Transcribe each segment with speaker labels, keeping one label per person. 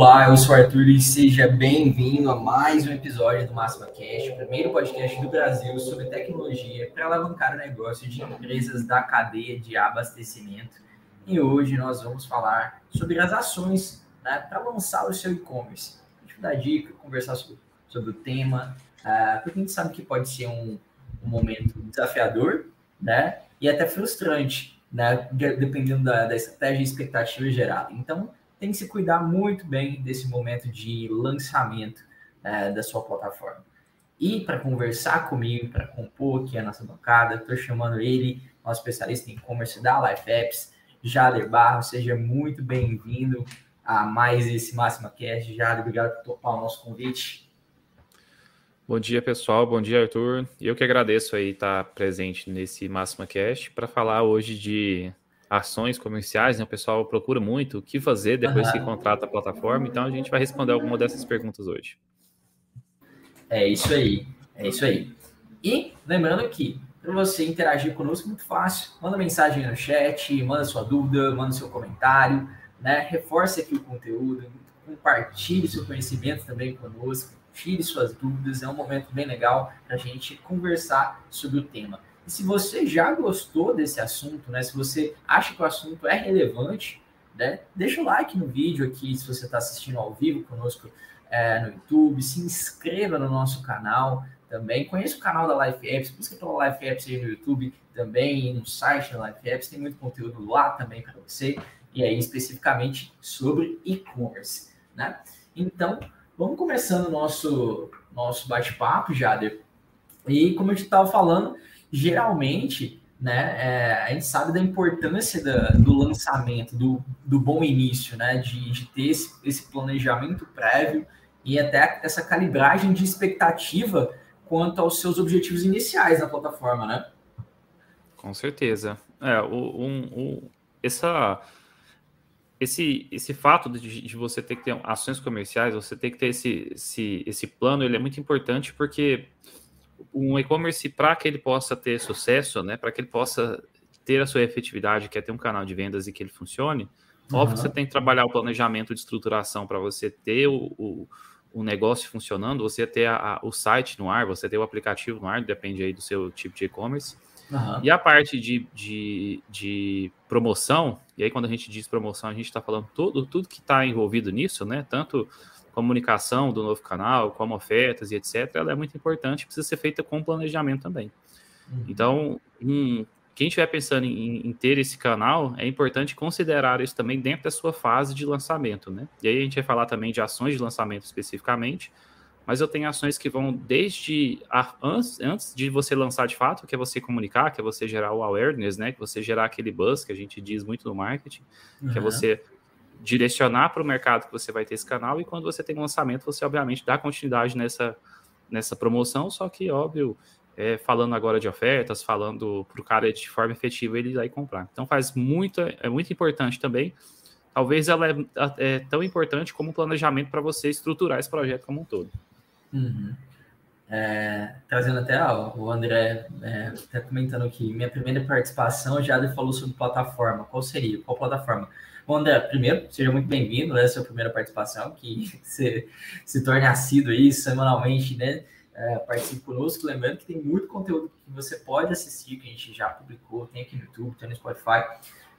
Speaker 1: Olá, eu sou o Arthur e seja bem-vindo a mais um episódio do Máxima Cast, o primeiro podcast do Brasil sobre tecnologia para alavancar o negócio de empresas da cadeia de abastecimento. E hoje nós vamos falar sobre as ações né, para lançar o seu e-commerce. A gente vai dar dica, conversar sobre, sobre o tema, uh, porque a gente sabe que pode ser um, um momento desafiador né, e até frustrante, né, dependendo da, da estratégia e expectativa gerada. Então, tem que se cuidar muito bem desse momento de lançamento é, da sua plataforma. E para conversar comigo, para compor aqui a nossa bancada, estou chamando ele, nosso especialista em e-commerce da Life Apps, Jader Barro. Seja muito bem-vindo a mais esse Máxima Cast. Jader, obrigado por topar o nosso convite.
Speaker 2: Bom dia, pessoal. Bom dia, Arthur. Eu que agradeço aí estar presente nesse Máxima Cast para falar hoje de ações comerciais, né? O pessoal procura muito o que fazer depois uhum. que contrata a plataforma, então a gente vai responder alguma dessas perguntas hoje.
Speaker 1: É isso aí, é isso aí. E lembrando que para você interagir conosco muito fácil, manda mensagem no chat, manda sua dúvida, manda seu comentário, né? Reforce aqui o conteúdo, compartilhe seu conhecimento também conosco, tire suas dúvidas, é um momento bem legal para a gente conversar sobre o tema. E se você já gostou desse assunto, né? Se você acha que o assunto é relevante, né? Deixa o like no vídeo aqui se você está assistindo ao vivo conosco é, no YouTube, se inscreva no nosso canal também. Conheça o canal da Life Apps, busca pela Life Apps aí no YouTube também no site da Life Apps, tem muito conteúdo lá também para você, e aí especificamente sobre e-commerce, né? Então, vamos começando o nosso, nosso bate-papo, Jader. E como gente estava falando, geralmente, né, é, a gente sabe da importância da, do lançamento, do, do bom início, né, de, de ter esse, esse planejamento prévio e até essa calibragem de expectativa quanto aos seus objetivos iniciais na plataforma, né?
Speaker 2: Com certeza. É, o, um, o, essa, esse, esse fato de, de, você ter que ter ações comerciais, você ter que ter esse, esse, esse plano, ele é muito importante porque um e-commerce, para que ele possa ter sucesso, né, para que ele possa ter a sua efetividade, que é ter um canal de vendas e que ele funcione, uhum. óbvio que você tem que trabalhar o planejamento de estruturação para você ter o, o, o, negócio funcionando, você ter a, a, o site no ar, você ter o aplicativo no ar, depende aí do seu tipo de e-commerce. Uhum. E a parte de, de, de, promoção, e aí quando a gente diz promoção, a gente está falando tudo, tudo que está envolvido nisso, né? Tanto comunicação do novo canal, como ofertas e etc., ela é muito importante, precisa ser feita com planejamento também. Uhum. Então, quem estiver pensando em, em, ter esse canal, é importante considerar isso também dentro da sua fase de lançamento, né? E aí a gente vai falar também de ações de lançamento especificamente, mas eu tenho ações que vão desde a, antes, antes de você lançar de fato, que é você comunicar, que é você gerar o awareness, né? Que é você gerar aquele buzz que a gente diz muito no marketing, uhum. que é você direcionar para o mercado que você vai ter esse canal e quando você tem um lançamento, você obviamente dá continuidade nessa, nessa promoção, só que, óbvio, é, falando agora de ofertas, falando para o cara de forma efetiva ele e comprar. Então faz muito, é muito importante também. Talvez ela é, é tão importante como o planejamento para você estruturar esse projeto como um todo.
Speaker 1: Uhum. É, trazendo até ó, o André é, tá comentando aqui, minha primeira participação já falou sobre plataforma. Qual seria? Qual plataforma? Bom, André, primeiro, seja muito bem-vindo, né? Sua primeira participação, que você se torne assíduo aí semanalmente, né? É, participe conosco. Lembrando que tem muito conteúdo que você pode assistir, que a gente já publicou, tem aqui no YouTube, tem no Spotify.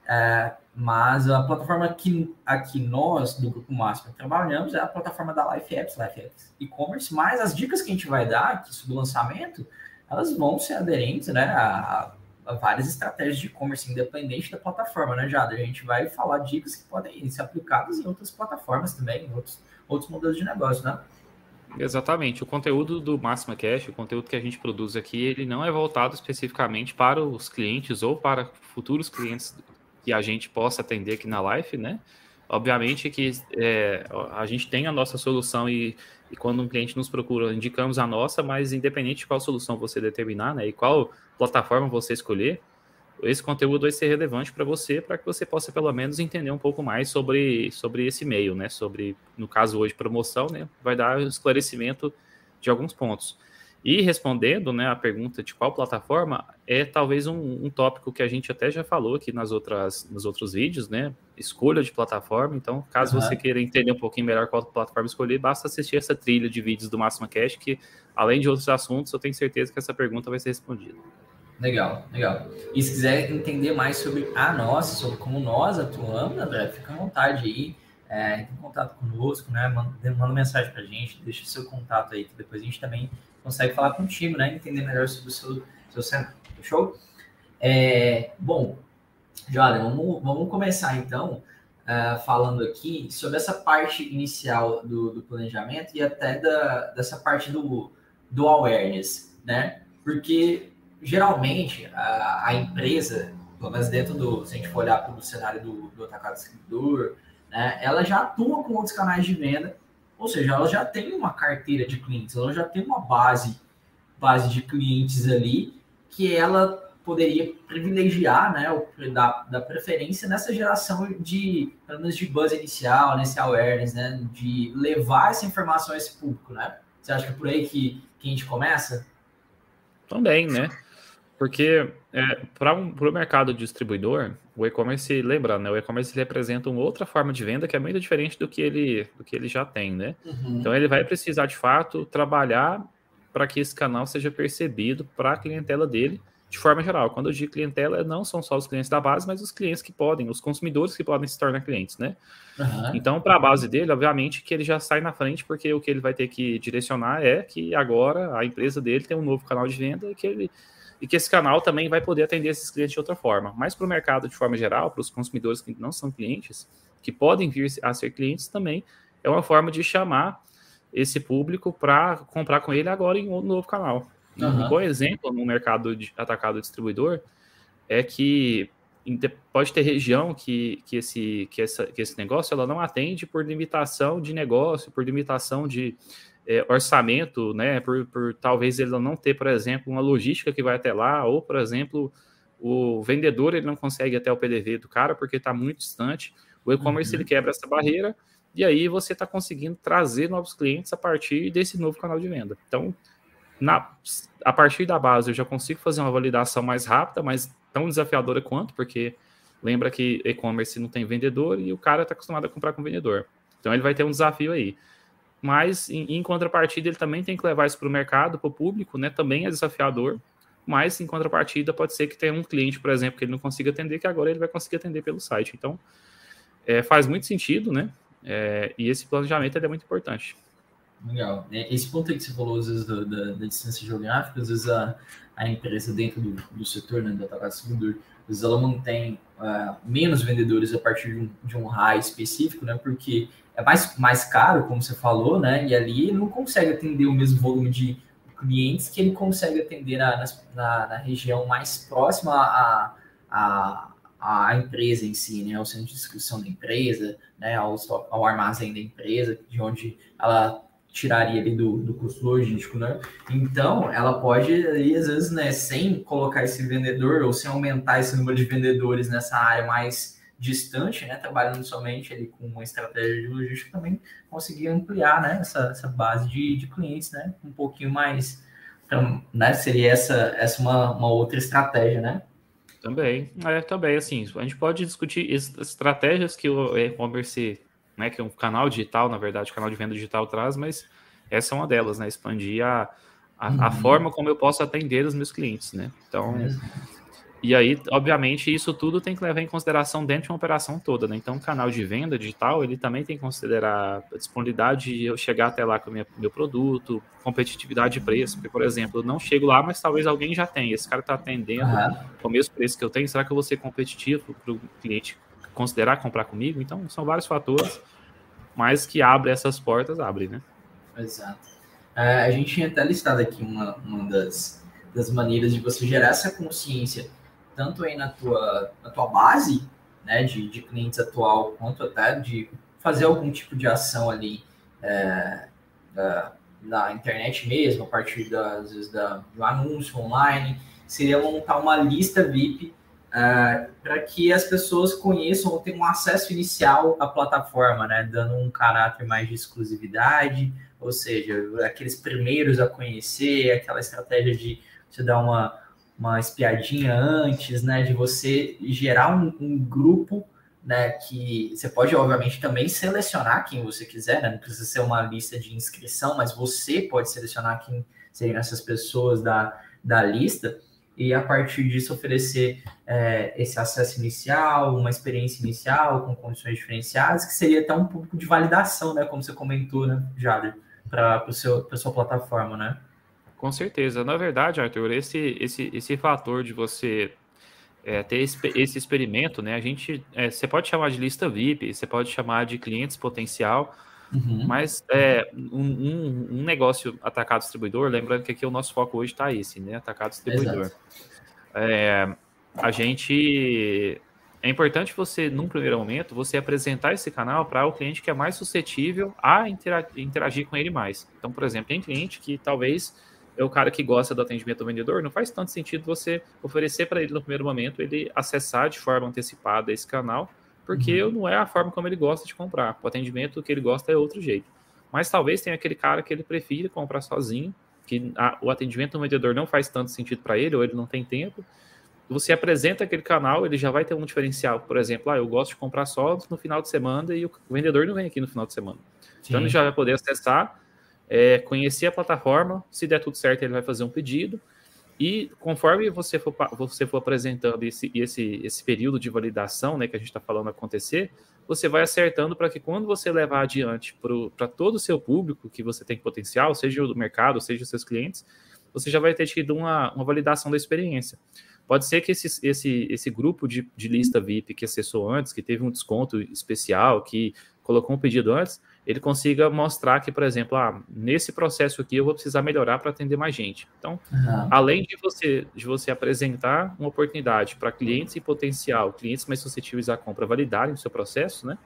Speaker 1: É, mas a plataforma que aqui nós, do Grupo Máximo, trabalhamos é a plataforma da Life Apps, Life Apps e-commerce, mas as dicas que a gente vai dar aqui sobre o lançamento, elas vão ser aderentes né, a, várias estratégias de e-commerce independente da plataforma, né, Jada? A gente vai falar dicas que podem ser aplicadas em outras plataformas também, em outros, outros modelos de negócio, né?
Speaker 2: Exatamente. O conteúdo do Máxima Cash, o conteúdo que a gente produz aqui, ele não é voltado especificamente para os clientes ou para futuros clientes que a gente possa atender aqui na Life, né? Obviamente que é, a gente tem a nossa solução e, e, quando um cliente nos procura, indicamos a nossa, mas independente de qual solução você determinar, né? E qual plataforma você escolher, esse conteúdo vai ser relevante para você, para que você possa pelo menos entender um pouco mais sobre, sobre esse meio, né? Sobre, no caso hoje, promoção, né? Vai dar esclarecimento de alguns pontos. E respondendo né, a pergunta de qual plataforma, é talvez um, um, tópico que a gente até já falou aqui nas outras, nos outros vídeos, né? Escolha de plataforma. Então, caso uhum. você queira entender um pouquinho melhor qual plataforma escolher, basta assistir essa trilha de vídeos do Máxima Cash, que além de outros assuntos, eu tenho certeza que essa pergunta vai ser respondida.
Speaker 1: Legal, legal. E se quiser entender mais sobre a nossa, sobre como nós atuamos, André, fica à vontade aí é, entre em contato conosco, né? Manda, manda mensagem para a gente, deixa seu contato aí, que depois a gente também consegue falar contigo, né? Entender melhor sobre o seu, seu cenário. Fechou? É, bom, Jordan, vamos, vamos começar então uh, falando aqui sobre essa parte inicial do, do planejamento e até da, dessa parte do, do awareness, né? Porque geralmente a, a empresa, pelo menos dentro do, se a gente for olhar para o cenário do, do atacado distribuidor, né, ela já atua com outros canais de venda, ou seja, ela já tem uma carteira de clientes, ela já tem uma base, base de clientes ali que ela poderia privilegiar, né, ou dar, dar preferência nessa geração de, pelo menos de buzz inicial, nesse awareness, né, de levar essa informação a esse público, né? Você acha que é por aí que, que a gente começa?
Speaker 2: Também, né? Porque é, para um, o mercado distribuidor, o e-commerce, lembra, né? O e-commerce representa uma outra forma de venda que é muito diferente do que ele, do que ele já tem, né? Uhum. Então ele vai precisar, de fato, trabalhar para que esse canal seja percebido para a clientela dele de forma geral. Quando eu digo clientela, não são só os clientes da base, mas os clientes que podem, os consumidores que podem se tornar clientes, né? Uhum. Então, para a base dele, obviamente que ele já sai na frente, porque o que ele vai ter que direcionar é que agora a empresa dele tem um novo canal de venda e que ele e que esse canal também vai poder atender esses clientes de outra forma. Mas para o mercado de forma geral, para os consumidores que não são clientes, que podem vir a ser clientes também, é uma forma de chamar esse público para comprar com ele agora em um novo canal. Uhum. Um bom exemplo no mercado de atacado distribuidor é que pode ter região que, que, esse, que, essa, que esse negócio ela não atende por limitação de negócio, por limitação de, é, orçamento, né? Por, por talvez ele não ter, por exemplo, uma logística que vai até lá, ou, por exemplo, o vendedor ele não consegue até o PDV do cara porque está muito distante. O e-commerce uhum. ele quebra essa barreira e aí você está conseguindo trazer novos clientes a partir desse novo canal de venda. Então, na, a partir da base eu já consigo fazer uma validação mais rápida, mas tão desafiadora quanto, porque lembra que e-commerce não tem vendedor e o cara está acostumado a comprar com vendedor. Então ele vai ter um desafio aí mas em, em contrapartida ele também tem que levar isso para o mercado, para o público, né? Também é desafiador, mas em contrapartida pode ser que tenha um cliente, por exemplo, que ele não consiga atender, que agora ele vai conseguir atender pelo site. Então é, faz muito sentido, né? É, e esse planejamento é muito importante.
Speaker 1: Legal. É, esse ponto aí que você falou, às vezes, da, da, da distância geográfica, às vezes a, a empresa dentro do, do setor, né, do atacado distribuidor, às vezes ela mantém uh, menos vendedores a partir de um, de um raio específico, né, porque é mais, mais caro, como você falou, né? E ali não consegue atender o mesmo volume de clientes que ele consegue atender na, na, na região mais próxima à, à, à empresa em si, né? Ao centro de distribuição da empresa, né? Ao, ao armazém da empresa, de onde ela tiraria ali do, do custo logístico, né? Então, ela pode, ali, às vezes, né, sem colocar esse vendedor ou sem aumentar esse número de vendedores nessa área mais distante, né, trabalhando somente ali com uma estratégia de logística, também conseguir ampliar né, essa, essa base de, de clientes, né, um pouquinho mais, então, né, seria essa, essa uma, uma outra estratégia, né?
Speaker 2: Também, é, também, assim, a gente pode discutir estratégias que o e-commerce, né, que é um canal digital, na verdade, canal de venda digital traz, mas essa é uma delas, né, expandir a, a, uhum. a forma como eu posso atender os meus clientes, né, então... É e aí, obviamente, isso tudo tem que levar em consideração dentro de uma operação toda, né? Então, o canal de venda digital, ele também tem que considerar a disponibilidade de eu chegar até lá com o meu produto, competitividade de preço, porque, por exemplo, eu não chego lá, mas talvez alguém já tenha. Esse cara está atendendo uhum. com o mesmo preço que eu tenho, será que eu vou ser competitivo para o cliente considerar comprar comigo? Então, são vários fatores, mas que abre essas portas, abre, né?
Speaker 1: Exato. É, a gente tinha até listado aqui uma, uma das, das maneiras de você gerar essa consciência tanto aí na tua, na tua base né, de, de clientes atual, quanto até de fazer algum tipo de ação ali é, na internet mesmo, a partir das, vezes, da, do anúncio online, seria montar uma lista VIP é, para que as pessoas conheçam ou tenham um acesso inicial à plataforma, né, dando um caráter mais de exclusividade, Ou seja, aqueles primeiros a conhecer, aquela estratégia de você dar uma, uma espiadinha antes, né? De você gerar um, um grupo né, que você pode, obviamente, também selecionar quem você quiser, né? Não precisa ser uma lista de inscrição, mas você pode selecionar quem seriam essas pessoas da, da lista e a partir disso oferecer é, esse acesso inicial, uma experiência inicial com condições diferenciadas, que seria até um público de validação, né? Como você comentou, né, Jader, para a sua plataforma, né?
Speaker 2: Com certeza. Na verdade, Arthur, esse, esse, esse fator de você é, ter esse, esse, experimento, né? A gente, é, você pode chamar de lista VIP, você pode chamar de clientes potencial, uhum. mas é, um, um, um, negócio atacado distribuidor, lembrando que aqui o nosso foco hoje está esse, né? Atacado distribuidor. É, a gente é importante você, num primeiro momento, você apresentar esse canal para o cliente que é mais suscetível a interagir com ele mais. Então, por exemplo, tem cliente que talvez é o cara que gosta do atendimento do vendedor, não faz tanto sentido você oferecer para ele no primeiro momento ele acessar de forma antecipada esse canal, porque uhum. não é a forma como ele gosta de comprar. O atendimento que ele gosta é outro jeito. Mas talvez tenha aquele cara que ele prefira comprar sozinho, que a, o atendimento do vendedor não faz tanto sentido para ele, ou ele não tem tempo. Você apresenta aquele canal, ele já vai ter um diferencial. Por exemplo, ah, eu gosto de comprar só no final de semana e o vendedor não vem aqui no final de semana. Sim. Então ele já vai poder acessar é, conhecer a plataforma, se der tudo certo, ele vai fazer um pedido. E conforme você for, você for apresentando esse, esse, esse período de validação né, que a gente está falando acontecer, você vai acertando para que quando você levar adiante para todo o seu público que você tem potencial, seja o mercado, seja os seus clientes, você já vai ter tido uma, uma validação da experiência. Pode ser que esse, esse, esse grupo de, de lista VIP que acessou antes, que teve um desconto especial, que colocou um pedido antes, ele consiga mostrar que, por exemplo, ah, nesse processo aqui eu vou precisar melhorar para atender mais gente. Então, uhum. além de você, de você apresentar uma oportunidade para clientes em potencial, clientes mais suscetíveis à compra validarem o seu processo, né?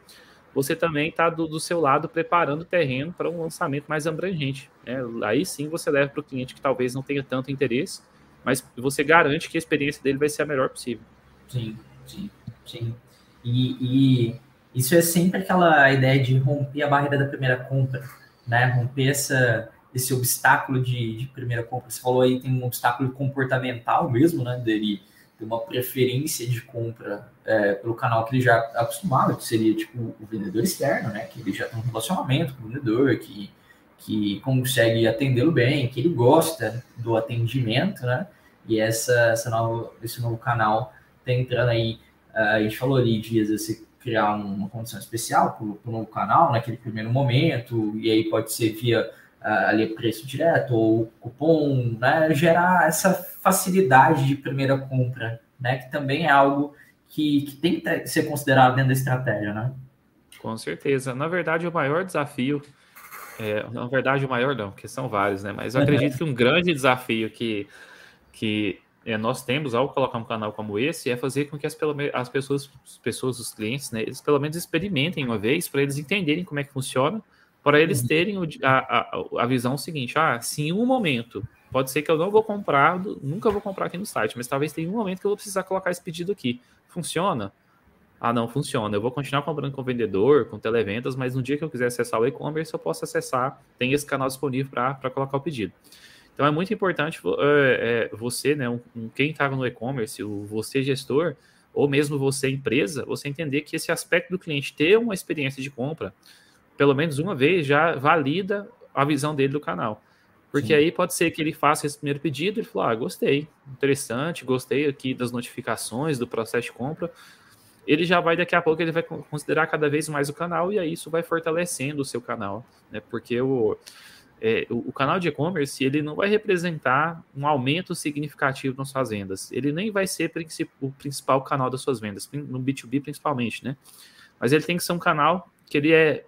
Speaker 2: Você também está do, do, seu lado preparando o terreno para um lançamento mais abrangente. Né? Aí sim você leva para o cliente que talvez não tenha tanto interesse, mas você garante que a experiência dele vai ser a melhor possível.
Speaker 1: Sim, sim, sim. E, e isso é sempre aquela ideia de romper a barreira da primeira compra, né? Romper essa, esse obstáculo de, de primeira compra. Você falou aí tem um obstáculo comportamental mesmo, né? Dele ter uma preferência de compra é, pelo canal que ele já acostumado, que seria tipo o vendedor externo, né? Que ele já tem um relacionamento com o vendedor, que, que consegue atendê-lo bem, que ele gosta do atendimento, né? E essa, essa nova, esse novo canal tá entrando aí. Uh, a gente falou ali, Dias, esse criar uma condição especial para o novo canal naquele primeiro momento, e aí pode ser via uh, ali preço direto ou cupom, né? Gerar essa facilidade de primeira compra, né? Que também é algo que, que tem que ser considerado dentro da estratégia, né?
Speaker 2: Com certeza. Na verdade, o maior desafio, é, na verdade, o maior não, porque são vários, né? Mas eu acredito que um grande desafio que, que é, nós temos ao colocar um canal como esse é fazer com que as, as pessoas, as pessoas, os clientes, né, eles pelo menos experimentem uma vez para eles entenderem como é que funciona, para eles uhum. terem a, a, a visão seguinte: ah, se em um momento pode ser que eu não vou comprar, nunca vou comprar aqui no site, mas talvez tenha um momento que eu vou precisar colocar esse pedido aqui. Funciona? Ah, não funciona. Eu vou continuar comprando com o vendedor, com televendas, mas no dia que eu quiser acessar o e-commerce, eu posso acessar, tem esse canal disponível para colocar o pedido. Então é muito importante é, é, você, né, um, quem estava no e-commerce, você gestor, ou mesmo você empresa, você entender que esse aspecto do cliente ter uma experiência de compra, pelo menos uma vez, já valida a visão dele do canal. Porque Sim. aí pode ser que ele faça esse primeiro pedido e ele fala, ah, gostei, interessante, gostei aqui das notificações, do processo de compra. Ele já vai, daqui a pouco, ele vai considerar cada vez mais o canal e aí isso vai fortalecendo o seu canal, né? Porque o é, o, o, canal de e-commerce ele não vai representar um aumento significativo nas suas vendas. Ele nem vai ser o principal canal das suas vendas, no B2B principalmente, né? Mas ele tem que ser um canal que ele é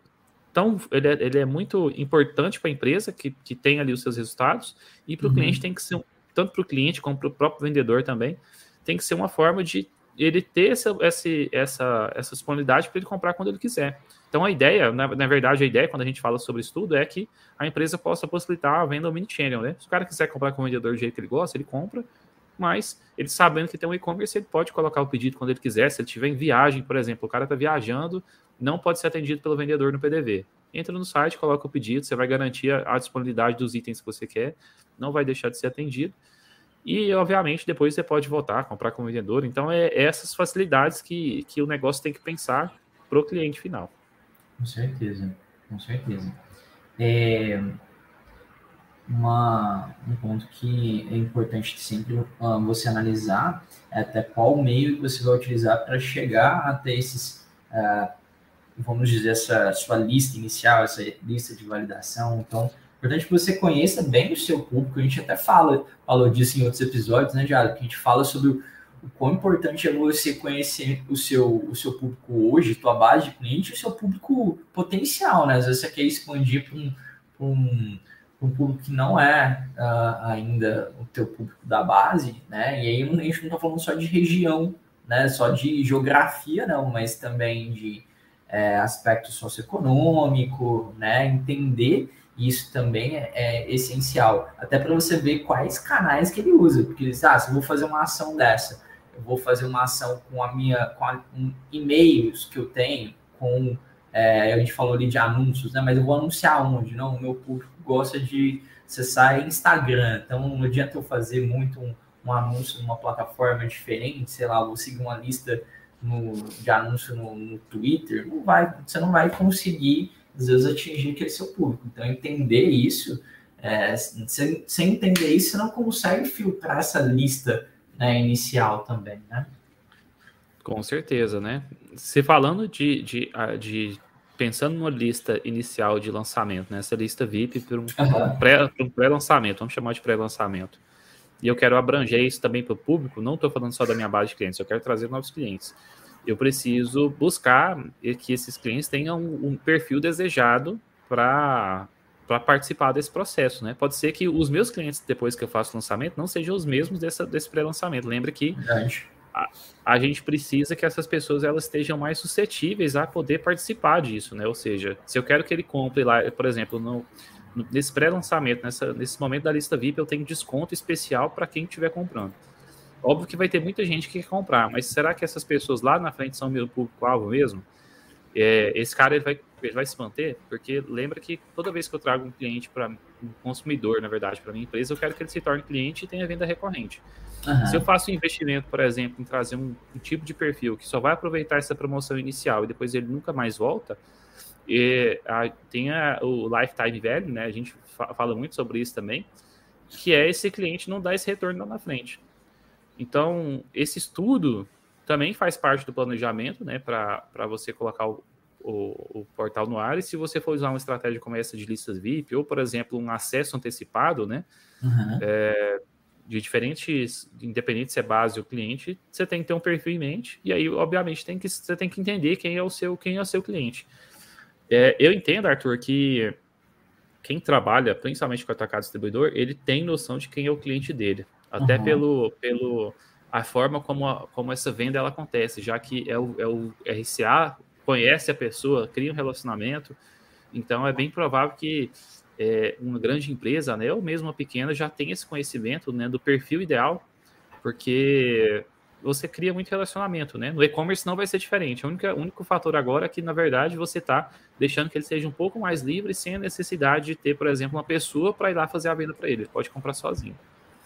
Speaker 2: tão, ele é, ele é muito importante para a empresa que, que tem ali os seus resultados e para o uhum. cliente tem que ser tanto para o cliente como para o próprio vendedor também tem que ser uma forma de ele ter essa, essa, essa, essa disponibilidade para ele comprar quando ele quiser. Então, a ideia, na, na, verdade, a ideia, quando a gente fala sobre isso tudo, é que a empresa possa possibilitar a venda omnichannel, né? Se o cara quiser comprar com o vendedor do jeito que ele gosta, ele compra, mas ele sabendo que tem um e-commerce, ele pode colocar o pedido quando ele quiser. Se ele estiver em viagem, por exemplo, o cara está viajando, não pode ser atendido pelo vendedor no PDV. entra no site, coloca o pedido, você vai garantir a, a disponibilidade dos itens que você quer, não vai deixar de ser atendido. E, obviamente, depois você pode voltar, comprar como vendedor. Então, é essas facilidades que, que o negócio tem que pensar para o cliente final.
Speaker 1: Com certeza, com certeza. É, uma, um ponto que é importante sempre uh, você analisar é até qual meio que você vai utilizar para chegar até esses, uh, vamos dizer, essa sua lista inicial, essa lista de validação. Então, é importante que você conheça bem o seu público. A gente até fala, falou disso em outros episódios, né, Diário? Que a gente fala sobre o, quão importante é você conhecer o seu, o seu público hoje, tua base de cliente, o seu público potencial, né? Às vezes você quer expandir para um, um um público que não é uh, ainda o teu público da base, né? E aí a gente não está falando só de região, né? Só de geografia, não, mas também de é, aspecto socioeconômico, né? Entender isso também é, é essencial, até para você ver quais canais que ele usa, porque ah, se eu vou fazer uma ação dessa, eu vou fazer uma ação com a minha, com a, um, e-mails que eu tenho, com é, a gente falou ali de anúncios, né? Mas eu vou anunciar onde? Não, o meu público gosta de acessar Instagram, então não adianta eu fazer muito um, um anúncio numa plataforma diferente, sei lá, vou seguir uma lista no, de anúncio no, no, Twitter, não vai, você não vai conseguir, às vezes, atingir aquele seu público. Então, entender isso, é, sem, sem entender isso, você não consegue filtrar essa lista né, inicial também, né?
Speaker 2: Com certeza, né? Se falando de, de, de pensando numa lista inicial de lançamento, né? Essa lista VIP para um, um pré-lançamento, vamos chamar de pré-lançamento. E eu quero abranger isso também para o público, não estou falando só da minha base de clientes, eu quero trazer novos clientes. Eu preciso buscar que esses clientes tenham um, perfil desejado para para participar desse processo, né? Pode ser que os meus clientes, depois que eu faço o lançamento, não sejam os mesmos dessa, desse pré-lançamento. Lembra que a, a, gente precisa que essas pessoas elas estejam mais suscetíveis a poder participar disso, né? Ou seja, se eu quero que ele compre lá, por exemplo, no, no nesse pré-lançamento, nesse momento da lista VIP, eu tenho desconto especial para quem estiver comprando. Óbvio que vai ter muita gente que quer comprar, mas será que essas pessoas lá na frente são meu público-alvo mesmo? É, esse cara ele vai, ele vai se manter? Porque lembra que toda vez que eu trago um cliente para um consumidor, na verdade, para minha empresa, eu quero que ele se torne cliente e tenha venda recorrente. Uhum. Se eu faço um investimento, por exemplo, em trazer um, um, tipo de perfil que só vai aproveitar essa promoção inicial e depois ele nunca mais volta, e, a, tem a, o lifetime value, né? A gente fa fala muito sobre isso também, que é esse cliente não dar esse retorno lá na frente. Então, esse estudo também faz parte do planejamento, né? Para você colocar o, o, o, portal no ar. E se você for usar uma estratégia como essa de listas VIP, ou, por exemplo, um acesso antecipado, né? Uhum. É, de diferentes, independente se é base ou cliente, você tem que ter um perfil em mente, e aí, obviamente, tem que, você tem que entender quem é o seu, quem é o seu cliente. É, eu entendo, Arthur, que quem trabalha, principalmente com atacado distribuidor, ele tem noção de quem é o cliente dele. Até uhum. pelo, pelo a forma como, a, como essa venda ela acontece, já que é o, é o RCA conhece a pessoa, cria um relacionamento, então é bem provável que é, uma grande empresa, né, ou mesmo uma pequena, já tem esse conhecimento né, do perfil ideal, porque você cria muito relacionamento, né? No e-commerce não vai ser diferente. O único, único fator agora é que, na verdade, você está deixando que ele seja um pouco mais livre, sem a necessidade de ter, por exemplo, uma pessoa para ir lá fazer a venda para ele. Ele pode comprar sozinho.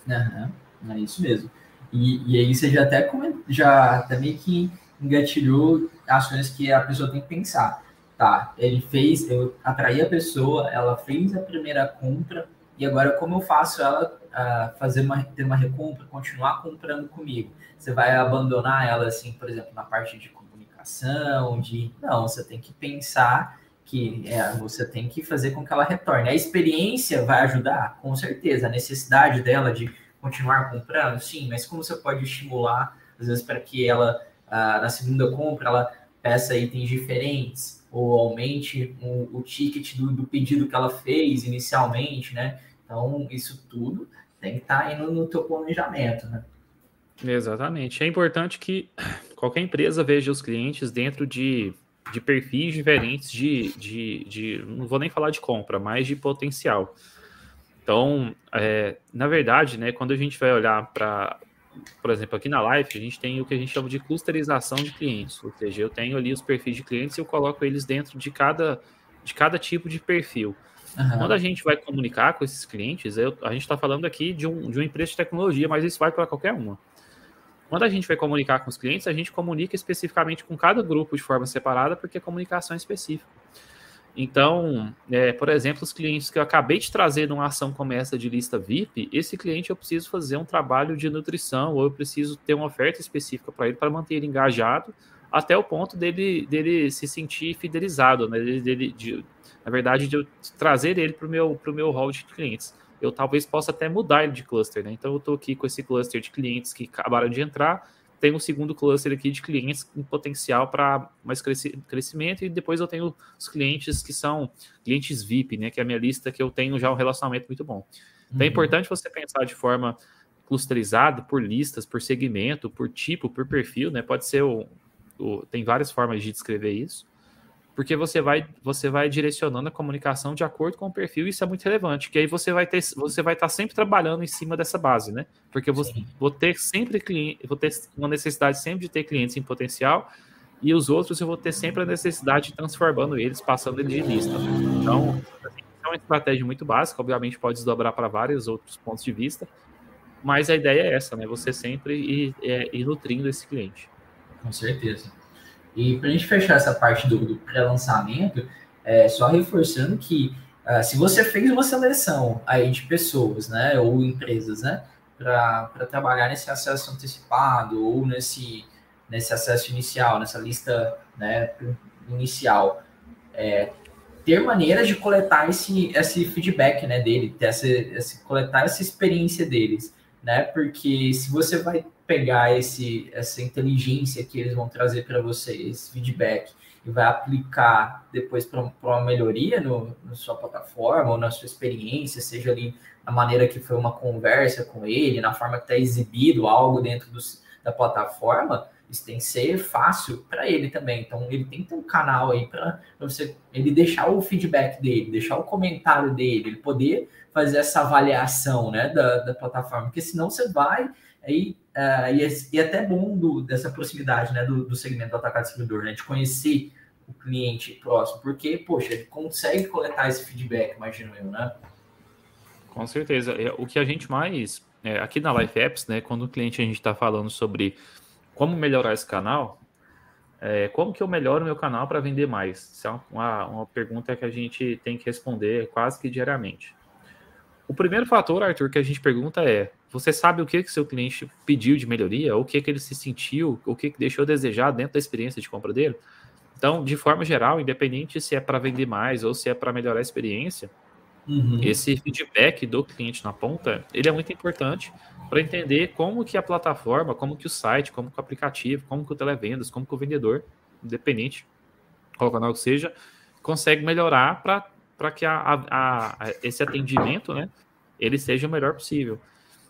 Speaker 1: Uhum, é isso mesmo. E, e aí você já até, já até meio que engatilhou ações que a pessoa tem que pensar tá, ele fez, eu atraí a pessoa, ela fez a primeira compra, e agora como eu faço ela uh, fazer uma, ter uma recompra, continuar comprando comigo? Você vai abandonar ela, assim, por exemplo, na parte de comunicação, de... Não, você tem que pensar que é, você tem que fazer com que ela retorne. A experiência vai ajudar, com certeza. A necessidade dela de continuar comprando, sim, mas como você pode estimular, às vezes, para que ela, uh, na segunda compra, ela peça itens diferentes, ou aumente o, o ticket do, do, pedido que ela fez inicialmente, né? Então, isso tudo tem que estar tá indo no teu planejamento, né?
Speaker 2: Exatamente. É importante que qualquer empresa veja os clientes dentro de, de perfis diferentes de, de, de, não vou nem falar de compra, mas de potencial. Então, é, na verdade, né, quando a gente vai olhar para por exemplo, aqui na Live, a gente tem o que a gente chama de clusterização de clientes, ou seja, eu tenho ali os perfis de clientes e eu coloco eles dentro de cada de cada tipo de perfil. Uhum. Quando a gente vai comunicar com esses clientes, eu, a gente está falando aqui de, um, de uma empresa de tecnologia, mas isso vai para qualquer uma. Quando a gente vai comunicar com os clientes, a gente comunica especificamente com cada grupo de forma separada, porque é comunicação específica. Então, é, por exemplo, os clientes que eu acabei de trazer numa ação como essa de lista VIP, esse cliente eu preciso fazer um trabalho de nutrição ou eu preciso ter uma oferta específica para ele para manter ele engajado até o ponto dele, dele se sentir fidelizado, né? Dele, de, na verdade, de eu trazer ele para o meu, meu hall de clientes. Eu talvez possa até mudar ele de cluster, né? Então eu estou aqui com esse cluster de clientes que acabaram de entrar, tem um segundo cluster aqui de clientes com potencial para mais crescimento, e depois eu tenho os clientes que são clientes VIP, né? Que é a minha lista que eu tenho já um relacionamento muito bom. Então é uhum. é importante você pensar de forma clusterizada por listas, por segmento, por tipo, por perfil, né? Pode ser o, o tem várias formas de descrever isso porque você vai você vai direcionando a comunicação de acordo com o perfil, e isso é muito relevante, que aí você vai ter você vai estar sempre trabalhando em cima dessa base, né? Porque eu vou, vou ter sempre cliente, vou ter uma necessidade sempre de ter clientes em potencial, e os outros eu vou ter sempre a necessidade de transformando eles, passando eles de lista. Então, assim, é uma estratégia muito básica, obviamente pode desdobrar para vários outros pontos de vista, mas a ideia é essa, né? Você sempre ir, é, ir nutrindo esse cliente.
Speaker 1: Com certeza. E para a gente fechar essa parte do, do pré-lançamento, é, só reforçando que uh, se você fez uma seleção aí de pessoas, né, ou empresas, né, para trabalhar nesse acesso antecipado ou nesse, nesse acesso inicial, nessa lista né, inicial, é, ter maneiras de coletar esse, esse feedback né, dele, ter essa, esse, coletar essa experiência deles, né, porque se você vai pegar esse, essa inteligência que eles vão trazer para você, esse feedback, e vai aplicar depois para uma melhoria no, na sua plataforma ou na sua experiência, seja ali na maneira que foi uma conversa com ele, na forma que está exibido algo dentro do, da plataforma, isso tem que ser fácil para ele também. Então, ele tem que ter um canal aí para você ele deixar o feedback dele, deixar o comentário dele, ele poder fazer essa avaliação né, da, da plataforma, porque senão você vai aí uh, e, e até bom do, dessa proximidade né, do, do segmento do atacado distribuidor, né, de conhecer o cliente próximo, porque, poxa, ele consegue coletar esse feedback, imagino eu, né?
Speaker 2: Com certeza. É, o que a gente mais, é, aqui na Life Apps, né, quando o cliente a gente está falando sobre como melhorar esse canal, é, como que eu melhoro meu canal para vender mais? Isso é uma, uma pergunta que a gente tem que responder quase que diariamente. O primeiro fator, Arthur, que a gente pergunta é: você sabe o que que seu cliente pediu de melhoria, o que que ele se sentiu, o que que deixou a desejar dentro da experiência de compra dele? Então, de forma geral, independente se é para vender mais ou se é para melhorar a experiência, uhum. esse feedback do cliente na ponta, ele é muito importante para entender como que a plataforma, como que o site, como que o aplicativo, como que o televendas, como que o vendedor, independente qual canal que seja, consegue melhorar para para que a, a, a, esse atendimento, né, ele seja o melhor possível.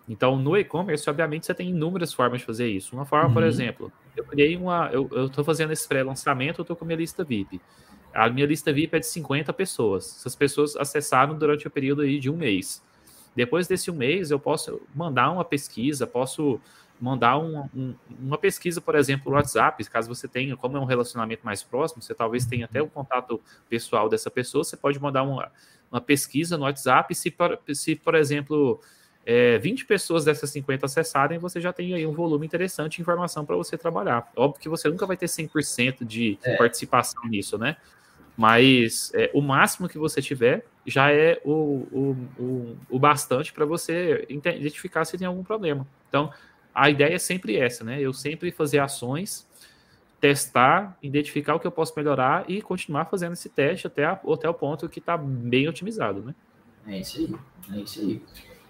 Speaker 2: Então, no e-commerce, obviamente, você tem inúmeras formas de fazer isso. Uma forma, uhum. por exemplo, eu criei uma. Eu estou fazendo esse pré-lançamento, eu estou com a minha lista VIP. A minha lista VIP é de 50 pessoas. Essas pessoas acessaram durante o período aí de um mês. Depois desse um mês, eu posso mandar uma pesquisa, posso mandar um, um, uma pesquisa, por exemplo, no WhatsApp, caso você tenha, como é um relacionamento mais próximo, você talvez tenha até o contato pessoal dessa pessoa, você pode mandar uma, uma pesquisa no WhatsApp, se, por, se, por exemplo, é, 20 pessoas dessas 50 acessarem, você já tem aí um volume interessante de informação para você trabalhar. Óbvio que você nunca vai ter 100% de é. participação nisso, né? Mas é, o máximo que você tiver já é o, o, o, o bastante para você identificar se tem algum problema. Então, a ideia é sempre essa, né? Eu sempre fazer ações, testar, identificar o que eu posso melhorar e continuar fazendo esse teste até, a, até o ponto que está bem otimizado, né?
Speaker 1: É isso aí, é isso aí.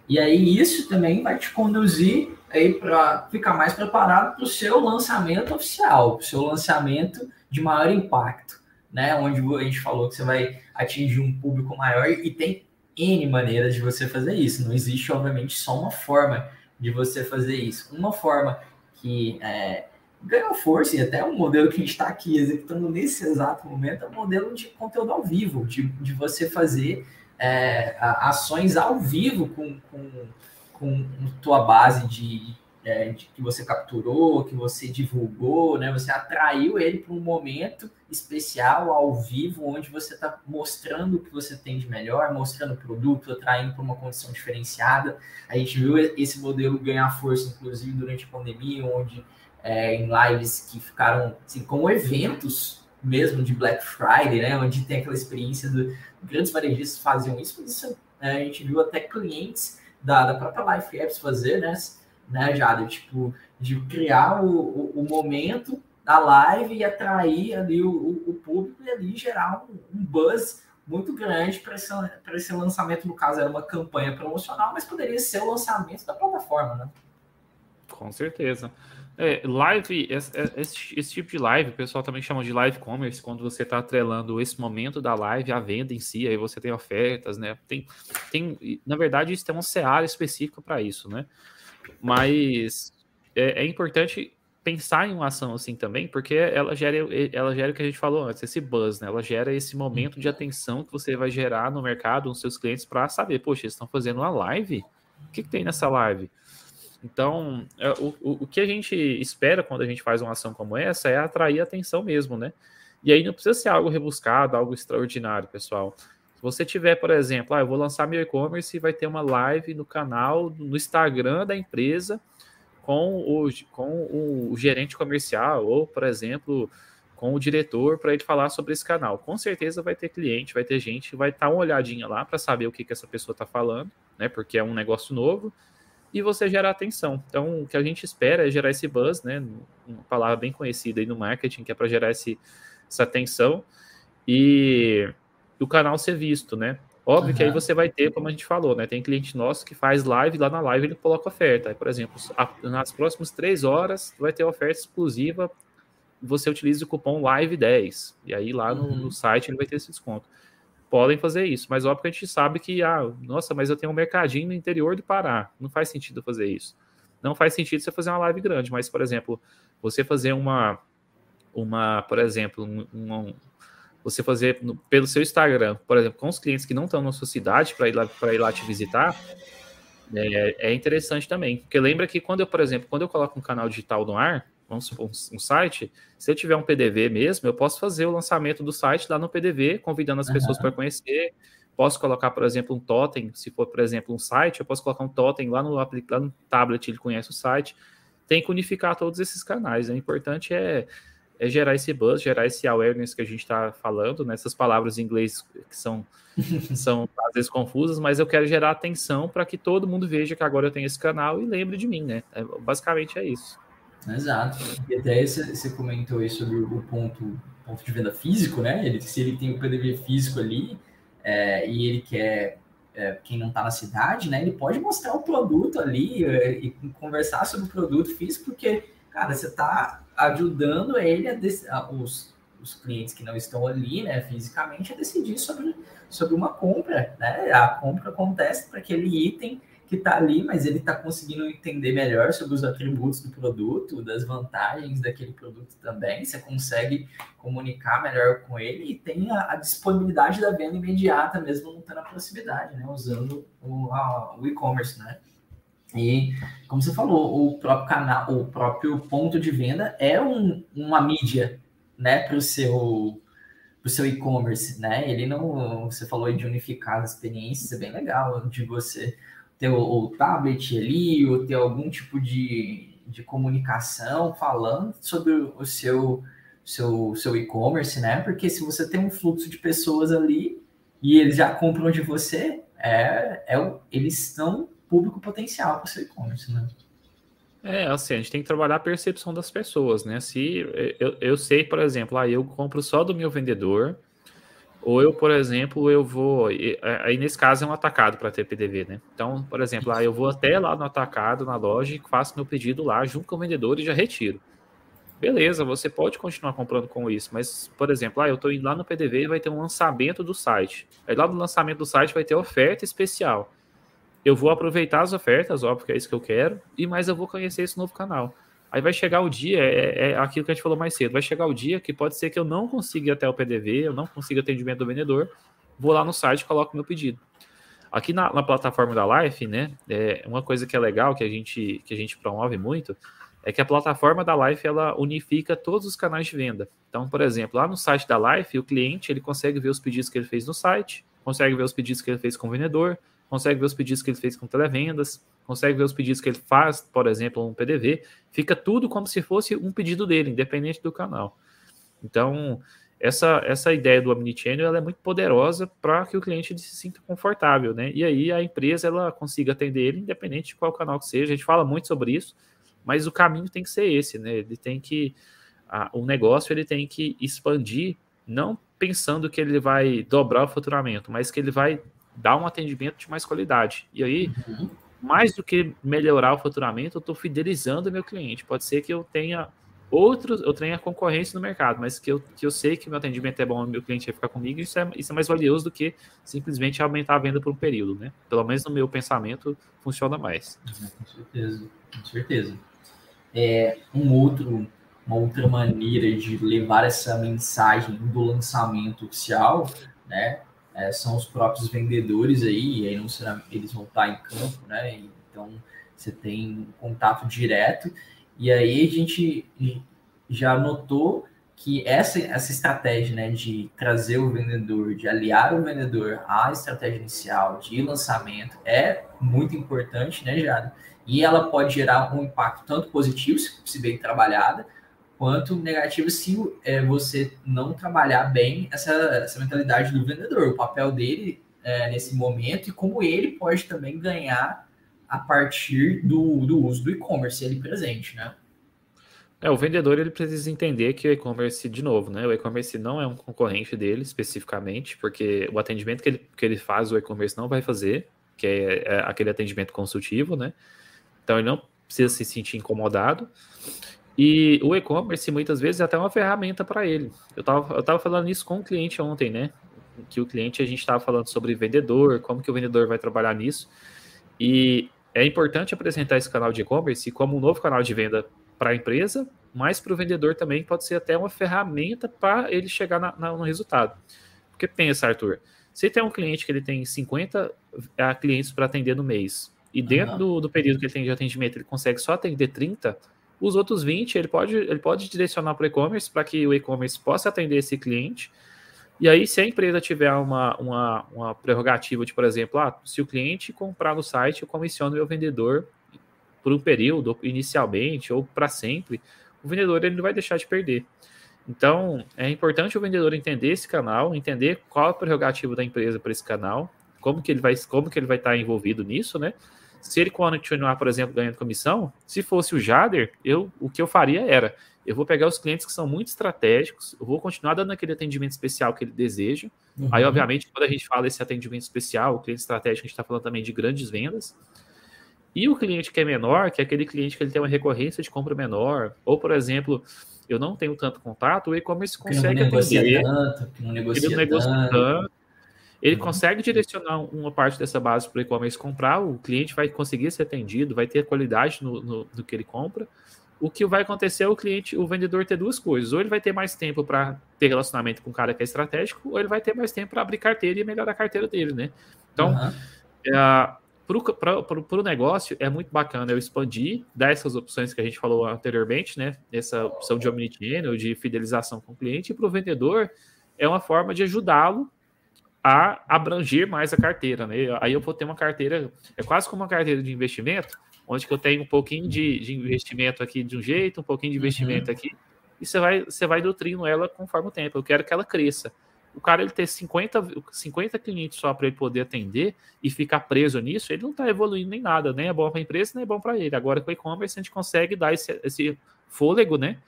Speaker 1: E aí isso também vai te conduzir aí para ficar mais preparado para o seu lançamento oficial, para o seu lançamento de maior impacto, né? Onde a gente falou que você vai atingir um público maior e tem N maneiras de você fazer isso. Não existe, obviamente, só uma forma de você fazer isso. Uma forma que é, ganhou força, e até um modelo que a gente está aqui executando nesse exato momento, é o um modelo de conteúdo ao vivo, de, de você fazer é, ações ao vivo com, com, com tua base de é, que você capturou, que você divulgou, né? Você atraiu ele para um momento especial, ao vivo, onde você está mostrando o que você tem de melhor, mostrando o produto, atraindo para uma condição diferenciada. A gente viu esse modelo ganhar força, inclusive, durante a pandemia, onde é, em lives que ficaram assim, como eventos mesmo de Black Friday, né? Onde tem aquela experiência do grandes varejistas faziam isso, isso é, a gente viu até clientes da, da própria Life Apps fazer, né? Né, Jada? Tipo, de criar o, o, o, momento da live e atrair ali o, o público e ali gerar um, um buzz muito grande para esse, esse lançamento. No caso, era uma campanha promocional, mas poderia ser o lançamento da plataforma, né?
Speaker 2: Com certeza. É, live, esse, esse, tipo de live, o pessoal também chama de live commerce, quando você está atrelando esse momento da live à venda em si, aí você tem ofertas, né? Tem, tem na verdade, isso tem uma seara específica para isso, né? Mas é, é, importante pensar em uma ação assim também, porque ela gera, ela gera o que a gente falou antes, esse buzz, né? Ela gera esse momento de atenção que você vai gerar no mercado, nos seus clientes, para saber, poxa, eles estão fazendo uma live? O que, que tem nessa live? Então, é, o, o, o que a gente espera quando a gente faz uma ação como essa é atrair atenção mesmo, né? E aí não precisa ser algo rebuscado, algo extraordinário, pessoal. Você tiver, por exemplo, ah, eu vou lançar meu e-commerce e vai ter uma live no canal, no Instagram da empresa, com o, com o gerente comercial, ou, por exemplo, com o diretor, para ele falar sobre esse canal. Com certeza vai ter cliente, vai ter gente, vai estar tá uma olhadinha lá para saber o que, que essa pessoa está falando, né? Porque é um negócio novo, e você gerar atenção. Então, o que a gente espera é gerar esse buzz, né? Uma palavra bem conhecida aí no marketing, que é para gerar esse, essa atenção. E o canal ser visto, né? Óbvio uhum. que aí você vai ter, como a gente falou, né? Tem cliente nosso que faz live, lá na live ele coloca oferta. Aí, por exemplo, nas próximas três horas vai ter oferta exclusiva, você utiliza o cupom LIVE10. E aí lá no, uhum. no, site ele vai ter esse desconto. Podem fazer isso, mas óbvio que a gente sabe que, ah, nossa, mas eu tenho um mercadinho no interior do Pará. Não faz sentido fazer isso. Não faz sentido você fazer uma live grande, mas, por exemplo, você fazer uma, uma por exemplo, um, um você fazer no, pelo seu Instagram, por exemplo, com os clientes que não estão na sua cidade para ir lá para ir lá te visitar, é, é, interessante também. Porque lembra que quando eu, por exemplo, quando eu coloco um canal digital no ar, vamos supor, um, um site, se eu tiver um PDV mesmo, eu posso fazer o lançamento do site lá no PDV, convidando as uhum. pessoas para conhecer. Posso colocar, por exemplo, um totem, se for, por exemplo, um site, eu posso colocar um totem lá no, lá no tablet, ele conhece o site. Tem que unificar todos esses canais. O importante é é gerar esse buzz, gerar esse awareness que a gente está falando, nessas né? palavras em inglês que são, são às vezes confusas, mas eu quero gerar atenção para que todo mundo veja que agora eu tenho esse canal e lembre de mim, né? É, basicamente é isso.
Speaker 1: Exato. E até você comentou aí sobre o ponto, ponto de venda físico, né? Ele, se ele tem o PDV físico ali é, e ele quer é, quem não está na cidade, né? Ele pode mostrar o produto ali é, e conversar sobre o produto físico, porque, cara, você está ajudando ele a, a os, os clientes que não estão ali, né, fisicamente, a decidir sobre, sobre uma compra, né? A compra acontece para aquele item que está ali, mas ele está conseguindo entender melhor sobre os atributos do produto, das vantagens daquele produto também. Você consegue comunicar melhor com ele e tem a, a disponibilidade da venda imediata, mesmo não estando na proximidade, né? Usando o, o e-commerce, né? E, como você falou, o próprio canal, o próprio ponto de venda é um, uma mídia, né, para o seu pro seu e-commerce, né? Ele não, você falou de unificar as experiências, é bem legal de você ter o, o tablet ali, ou ter algum tipo de, de comunicação falando sobre o seu seu seu e-commerce, né? Porque se você tem um fluxo de pessoas ali e eles já compram de você, é, é eles estão público potencial para o seu e-commerce, né?
Speaker 2: É, assim, a gente tem que trabalhar a percepção das pessoas, né? Se eu, eu sei, por exemplo, ah, eu compro só do meu vendedor, ou eu, por exemplo, eu vou. Aí nesse caso é um atacado para ter PDV, né? Então, por exemplo, ah, eu vou até lá no atacado, na loja, e faço meu pedido lá junto com o vendedor e já retiro. Beleza, você pode continuar comprando com isso, mas, por exemplo, ah, eu estou indo lá no PDV e vai ter um lançamento do site. Aí lá no lançamento do site vai ter oferta especial eu vou aproveitar as ofertas, óbvio que é isso que eu quero, e mais eu vou conhecer esse novo canal. Aí vai chegar o dia, é, é, aquilo que a gente falou mais cedo, vai chegar o dia que pode ser que eu não consiga ir até o PDV, eu não consiga atendimento do vendedor, vou lá no site e coloco meu pedido. Aqui na, na, plataforma da Life, né, é uma coisa que é legal, que a gente, que a gente promove muito, é que a plataforma da Life ela unifica todos os canais de venda. Então, por exemplo, lá no site da Life, o cliente ele consegue ver os pedidos que ele fez no site, consegue ver os pedidos que ele fez com o vendedor, consegue ver os pedidos que ele fez com televendas, consegue ver os pedidos que ele faz, por exemplo, um PDV, fica tudo como se fosse um pedido dele, independente do canal. Então, essa, essa ideia do omnichannel ela é muito poderosa para que o cliente se sinta confortável, né? E aí a empresa ela consiga atender ele, independente de qual canal que seja. A gente fala muito sobre isso, mas o caminho tem que ser esse, né? Ele tem que a, o negócio ele tem que expandir, não pensando que ele vai dobrar o faturamento, mas que ele vai dar um atendimento de mais qualidade. E aí, uhum. mais do que melhorar o faturamento, eu estou fidelizando o meu cliente. Pode ser que eu tenha outros, eu tenho a concorrência no mercado, mas que eu, que eu sei que meu atendimento é bom, meu cliente vai ficar comigo, isso é, isso é mais valioso do que simplesmente aumentar a venda por um período, né? Pelo menos no meu pensamento, funciona mais.
Speaker 1: Com certeza, com certeza. É, um outro, uma outra maneira de levar essa mensagem do lançamento oficial, né? É, são os próprios vendedores aí, e aí não será, eles vão estar em campo, né? Então você tem contato direto e aí a gente já notou que essa, essa estratégia né, de trazer o vendedor, de aliar o vendedor à estratégia inicial de lançamento é muito importante, né, Jada? E ela pode gerar um impacto tanto positivo, se bem trabalhada, quanto negativo se é, você não trabalhar bem essa, essa mentalidade do vendedor, o papel dele é, nesse momento e como ele pode também ganhar a partir do, do uso do e-commerce ali presente, né?
Speaker 2: É, o vendedor ele precisa entender que o e-commerce, de novo, né? O e-commerce não é um concorrente dele especificamente, porque o atendimento que ele, que ele faz, o e-commerce não vai fazer, que é, é aquele atendimento consultivo, né? Então ele não precisa se sentir incomodado. E o e-commerce muitas vezes é até uma ferramenta para ele. Eu estava eu tava falando isso com o cliente ontem, né? Que o cliente a gente estava falando sobre vendedor, como que o vendedor vai trabalhar nisso. E é importante apresentar esse canal de e-commerce como um novo canal de venda para a empresa, mas para o vendedor também pode ser até uma ferramenta para ele chegar na, na, no resultado. Porque pensa, Arthur, se tem um cliente que ele tem 50 é, clientes para atender no mês, e dentro uhum. do, do, período que ele tem de atendimento ele consegue só atender 30, os outros 20 ele pode, ele pode direcionar para o e-commerce para que o e-commerce possa atender esse cliente e aí, se a empresa tiver uma, uma, uma prerrogativa de, por exemplo, ah, se o cliente comprar no site, eu comissiono meu vendedor por um período, inicialmente, ou para sempre, o vendedor ele não vai deixar de perder. Então, é importante o vendedor entender esse canal, entender qual a prerrogativa da empresa para esse canal, como que ele vai, como que ele vai estar envolvido nisso, né? Se ele continuar, por exemplo, ganhando comissão, se fosse o Jader, eu, o que eu faria era eu vou pegar os clientes que são muito estratégicos, eu vou continuar dando aquele atendimento especial que ele deseja. Uhum. Aí, obviamente, quando a gente fala desse atendimento especial, o cliente estratégico, a gente está falando também de grandes vendas. E o cliente que é menor, que é aquele cliente que ele tem uma recorrência de compra menor, ou, por exemplo, eu não tenho tanto contato, o e-commerce consegue atender. Tanto, que não negocia ele não negocia tanto. tanto. Ele uhum. consegue direcionar uma parte dessa base para o e-commerce comprar, o cliente vai conseguir ser atendido, vai ter qualidade no, no, no que ele compra o que vai acontecer é o cliente, o vendedor ter duas coisas. Ou ele vai ter mais tempo para ter relacionamento com o cara que é estratégico, ou ele vai ter mais tempo para abrir carteira e melhorar a carteira dele, né? Então, uhum. é, para o negócio, é muito bacana eu expandir, dar essas opções que a gente falou anteriormente, né? Essa opção de omnichannel, de fidelização com o cliente, e para o vendedor é uma forma de ajudá-lo a abranger mais a carteira, né? Aí eu vou ter uma carteira, é quase como uma carteira de investimento, onde que eu tenho um pouquinho de, de investimento aqui de um jeito, um pouquinho de investimento uhum. aqui, e você vai, você vai nutrindo ela conforme o tempo. Eu quero que ela cresça. O cara ele ter 50, 50 clientes só para ele poder atender e ficar preso nisso, ele não está evoluindo nem nada, nem é bom para a empresa, nem é bom para ele. Agora com o e-commerce a gente consegue dar esse, esse fôlego, né?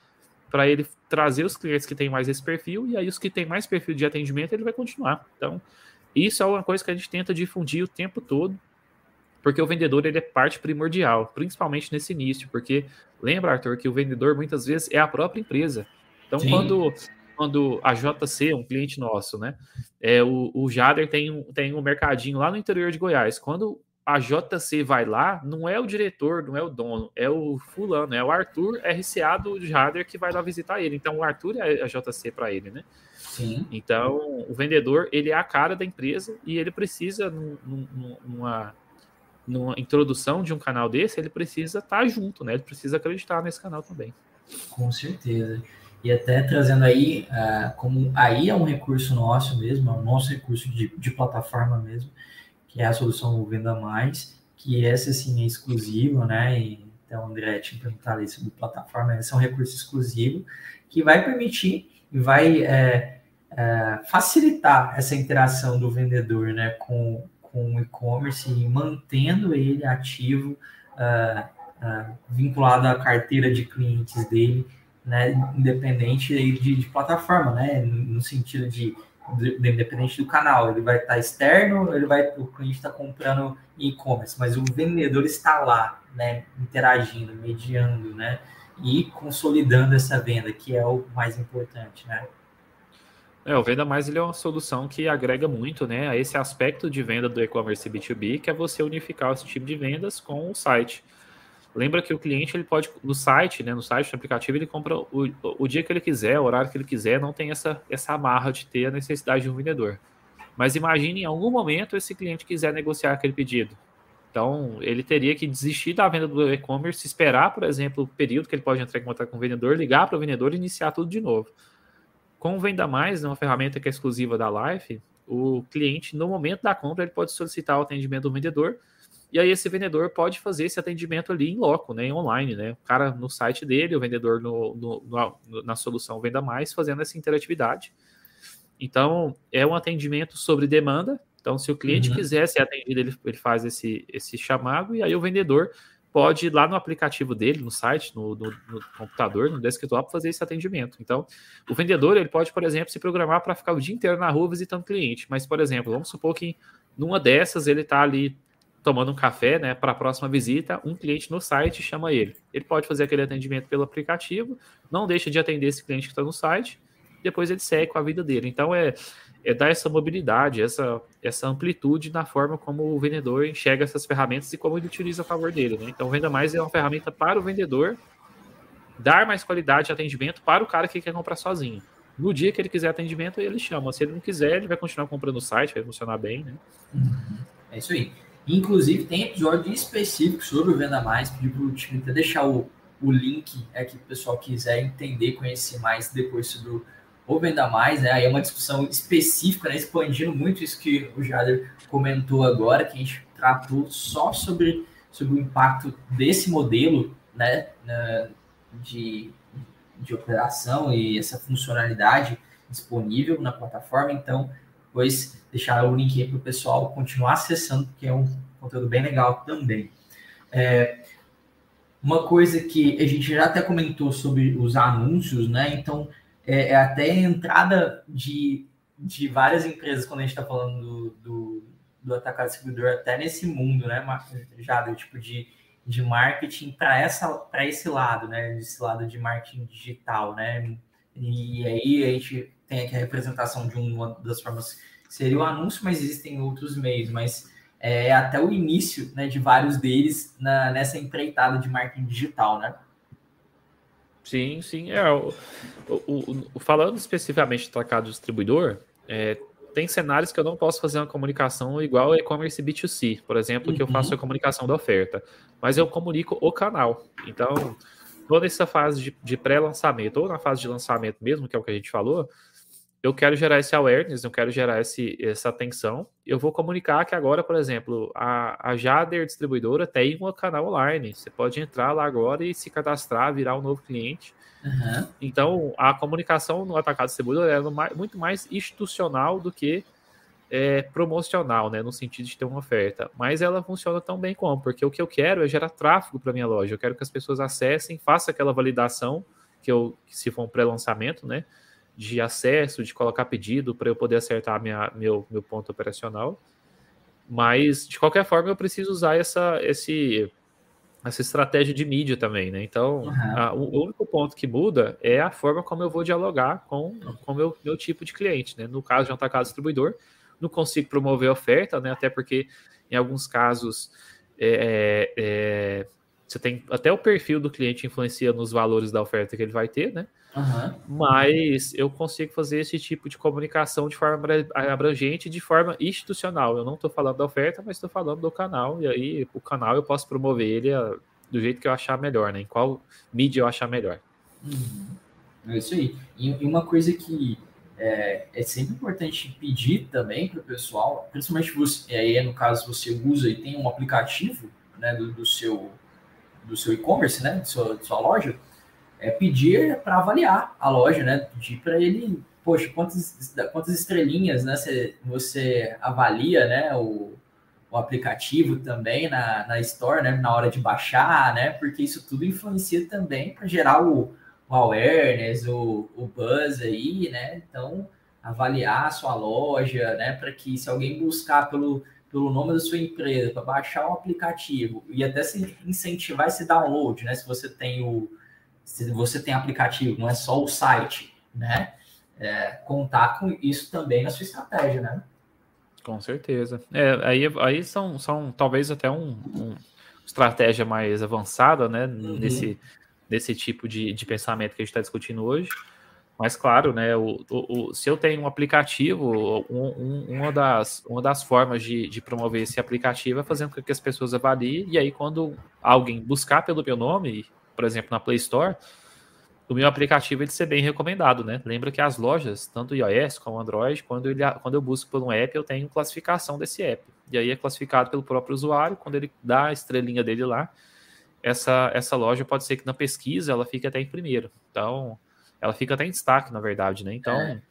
Speaker 2: Para ele trazer os clientes que têm mais esse perfil, e aí os que têm mais perfil de atendimento, ele vai continuar. Então, isso é uma coisa que a gente tenta difundir o tempo todo porque o vendedor ele é parte primordial, principalmente nesse início, porque lembra, Arthur, que o vendedor muitas vezes é a própria empresa. Então, quando quando a JC, um cliente nosso, né, é, o, o Jader tem um, tem um mercadinho lá no interior de Goiás. Quando a JC vai lá, não é o diretor, não é o dono, é o fulano, é o Arthur RCA do Jader que vai lá visitar ele. Então, o Arthur é a JC para ele, né?
Speaker 1: Sim.
Speaker 2: Então, o vendedor, ele é a cara da empresa e ele precisa, numa, numa introdução de um canal desse, ele precisa estar tá junto, né? Ele precisa acreditar nesse canal também.
Speaker 1: Com certeza. E até trazendo aí, uh, como aí é um recurso nosso mesmo, é o nosso recurso de, de plataforma mesmo, que é a solução Venda Mais, que essa sim é exclusiva, né? Então, André, tinha perguntado aí sobre plataforma, esse é um recurso exclusivo que vai permitir e vai é, é, facilitar essa interação do vendedor né, com, com o e-commerce e mantendo ele ativo, uh, uh, vinculado à carteira de clientes dele, né, independente de, de plataforma, né, no sentido de independente do canal, ele vai estar externo, ele vai, o cliente está comprando e-commerce, mas o vendedor está lá, né, interagindo, mediando, né, e consolidando essa venda, que é o mais importante, né.
Speaker 2: É, o Venda Mais ele é uma solução que agrega muito, né, a esse aspecto de venda do e-commerce B2B, que é você unificar esse tipo de vendas com o site. Lembra que o cliente ele pode no site, né, no site do aplicativo ele compra o, o dia que ele quiser, o horário que ele quiser, não tem essa essa amarra de ter a necessidade de um vendedor. Mas imagine em algum momento esse cliente quiser negociar aquele pedido. Então, ele teria que desistir da venda do e-commerce, esperar, por exemplo, o período que ele pode entrar em contato com o vendedor, ligar para o vendedor e iniciar tudo de novo. Com o Venda Mais, uma ferramenta que é exclusiva da Life, o cliente, no momento da compra, ele pode solicitar o atendimento do vendedor e aí esse vendedor pode fazer esse atendimento ali em loco, né, online, né? O cara no site dele, o vendedor no, no, no, na solução Venda Mais, fazendo essa interatividade. Então, é um atendimento sobre demanda. Então, se o cliente uhum. quiser ser atendido, ele, ele faz esse, esse chamado e aí o vendedor pode ir lá no aplicativo dele, no site, no, no, no, computador, no desktop, fazer esse atendimento. Então, o vendedor ele pode, por exemplo, se programar para ficar o dia inteiro na rua visitando cliente. Mas, por exemplo, vamos supor que numa dessas ele está ali tomando um café, né, para a próxima visita, um cliente no site chama ele. Ele pode fazer aquele atendimento pelo aplicativo, não deixa de atender esse cliente que está no site, depois ele segue com a vida dele. Então é, é dar essa mobilidade, essa, essa amplitude na forma como o vendedor enxerga essas ferramentas e como ele utiliza a favor dele. Né? Então, Venda Mais é uma ferramenta para o vendedor dar mais qualidade de atendimento para o cara que quer comprar sozinho. No dia que ele quiser atendimento, ele chama. Se ele não quiser, ele vai continuar comprando no site, vai funcionar bem, né?
Speaker 1: É isso aí. Inclusive, tem episódio específico sobre o Venda Mais. Pedi para o time até deixar o, o link aqui para o pessoal quiser entender, conhecer mais depois sobre o, o Venda Mais. Né? Aí é uma discussão específica, né? expandindo muito isso que o Jader comentou agora, que a gente tratou só sobre, sobre o impacto desse modelo né? de, de operação e essa funcionalidade disponível na plataforma. Então, depois deixar o link aí para o pessoal continuar acessando, porque é um conteúdo bem legal também. É, uma coisa que a gente já até comentou sobre os anúncios, né? Então, é, é até a entrada de, de várias empresas, quando a gente está falando do, do, do atacado distribuidor, até nesse mundo, né? Já do tipo de, de marketing para esse lado, né? Esse lado de marketing digital, né? E aí a gente tem aqui a representação de uma das formas que seria o anúncio, mas existem outros meios, mas é até o início né, de vários deles na, nessa empreitada de marketing digital, né?
Speaker 2: Sim, sim. É, o, o, o falando especificamente do atacado distribuidor, é, tem cenários que eu não posso fazer uma comunicação igual e-commerce B2C, por exemplo, uhum. que eu faço uhum. a comunicação da oferta, mas eu comunico o canal. Então, toda essa fase de, de pré-lançamento, ou na fase de lançamento mesmo, que é o que a gente falou, eu quero gerar esse awareness, eu quero gerar esse, essa atenção. Eu vou comunicar que agora, por exemplo, a, a Jader distribuidora tem um canal online. Você pode entrar lá agora e se cadastrar, virar um novo cliente. Uhum. Então, a comunicação no atacado distribuidor é muito mais institucional do que é, promocional, né, no sentido de ter uma oferta. Mas ela funciona tão bem como, porque o que eu quero é gerar tráfego para minha loja. Eu quero que as pessoas acessem, façam aquela validação que eu, se for um pré-lançamento, né, de acesso, de colocar pedido para eu poder acertar minha, meu, meu ponto operacional. Mas, de qualquer forma, eu preciso usar essa, esse, essa estratégia de mídia também, né? Então, uhum. a, o único ponto que muda é a forma como eu vou dialogar com o meu, meu tipo de cliente, né? No caso de um atacado distribuidor, não consigo promover oferta, né? Até porque Em alguns casos, é, é, é, você tem até o perfil do cliente influencia nos valores da oferta que ele vai ter, né? Uhum. Mas eu consigo fazer esse tipo de comunicação de forma abrangente, de forma institucional. Eu não estou falando da oferta, mas estou falando do canal. E aí, o canal eu posso promover ele a, do jeito que eu achar melhor, né? Em qual mídia eu achar melhor.
Speaker 1: Uhum. É isso aí. E, e uma coisa que é, é, sempre importante pedir também para o pessoal, principalmente você, aí no caso você usa e tem um aplicativo né, do, do seu do seu e-commerce, né, de sua, de sua loja, é pedir para avaliar a loja, né, pedir para ele, poxa, quantas, quantas estrelinhas, né, você, você avalia, né, o, o aplicativo também na, na Store, né, na hora de baixar, né, porque isso tudo influencia também para gerar o o awareness, o, o buzz aí, né? Então, avaliar a sua loja, né? Para que se alguém buscar pelo, pelo nome da sua empresa, para baixar o aplicativo e até se incentivar esse download, né? Se você tem o se você tem aplicativo, não é só o site, né? É, contar com isso também na sua estratégia, né?
Speaker 2: Com certeza. É, aí, aí são, são talvez até um, um estratégia mais avançada, né? Uhum. Nesse desse tipo de, de pensamento que a gente está discutindo hoje. Mas, claro, né, o, o, o, se eu tenho um aplicativo, um, um, uma, das, uma das formas de, de promover esse aplicativo é fazendo com que as pessoas avaliem, e aí quando alguém buscar pelo meu nome, por exemplo, na Play Store, o meu aplicativo ele ser bem recomendado, né? Lembra que as lojas, tanto iOS como Android, quando, ele, quando eu busco por um app, eu tenho classificação desse app. E aí é classificado pelo próprio usuário, quando ele dá a estrelinha dele lá, essa, essa loja pode ser que na pesquisa ela fique até em primeiro. Então, ela fica até em destaque, na verdade, né? Então, é.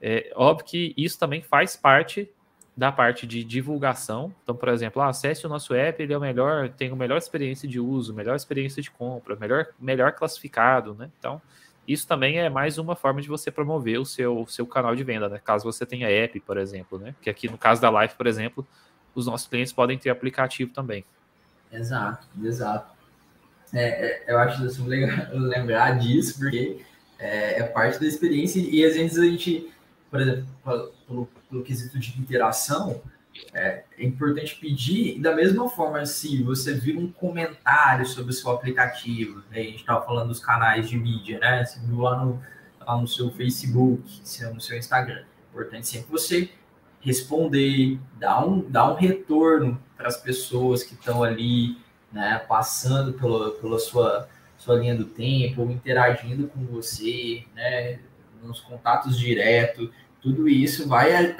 Speaker 2: é óbvio que isso também faz parte da parte de divulgação. Então, por exemplo, ah, acesse o nosso app, ele é o melhor, tem a melhor experiência de uso, melhor experiência de compra, melhor, melhor classificado, né? Então, isso também é mais uma forma de você promover o seu, seu canal de venda, né? Caso você tenha app, por exemplo, né? Que aqui no caso da Live, por exemplo, os nossos clientes podem ter aplicativo também.
Speaker 1: Exato, exato. É, é, eu acho assim, legal lembrar disso, porque é, é, parte da experiência e às vezes a gente, por exemplo, pelo, pelo quesito de interação, é, é, importante pedir, e da mesma forma, se você vir um comentário sobre o seu aplicativo, né, a gente estava falando dos canais de mídia, né? Você viu lá no, lá no seu Facebook, no seu Instagram. É importante sempre você responder, dar um, dar um retorno para as pessoas que estão ali, né, passando pela, pela sua, sua linha do tempo, interagindo com você, né, nos contatos diretos, tudo isso vai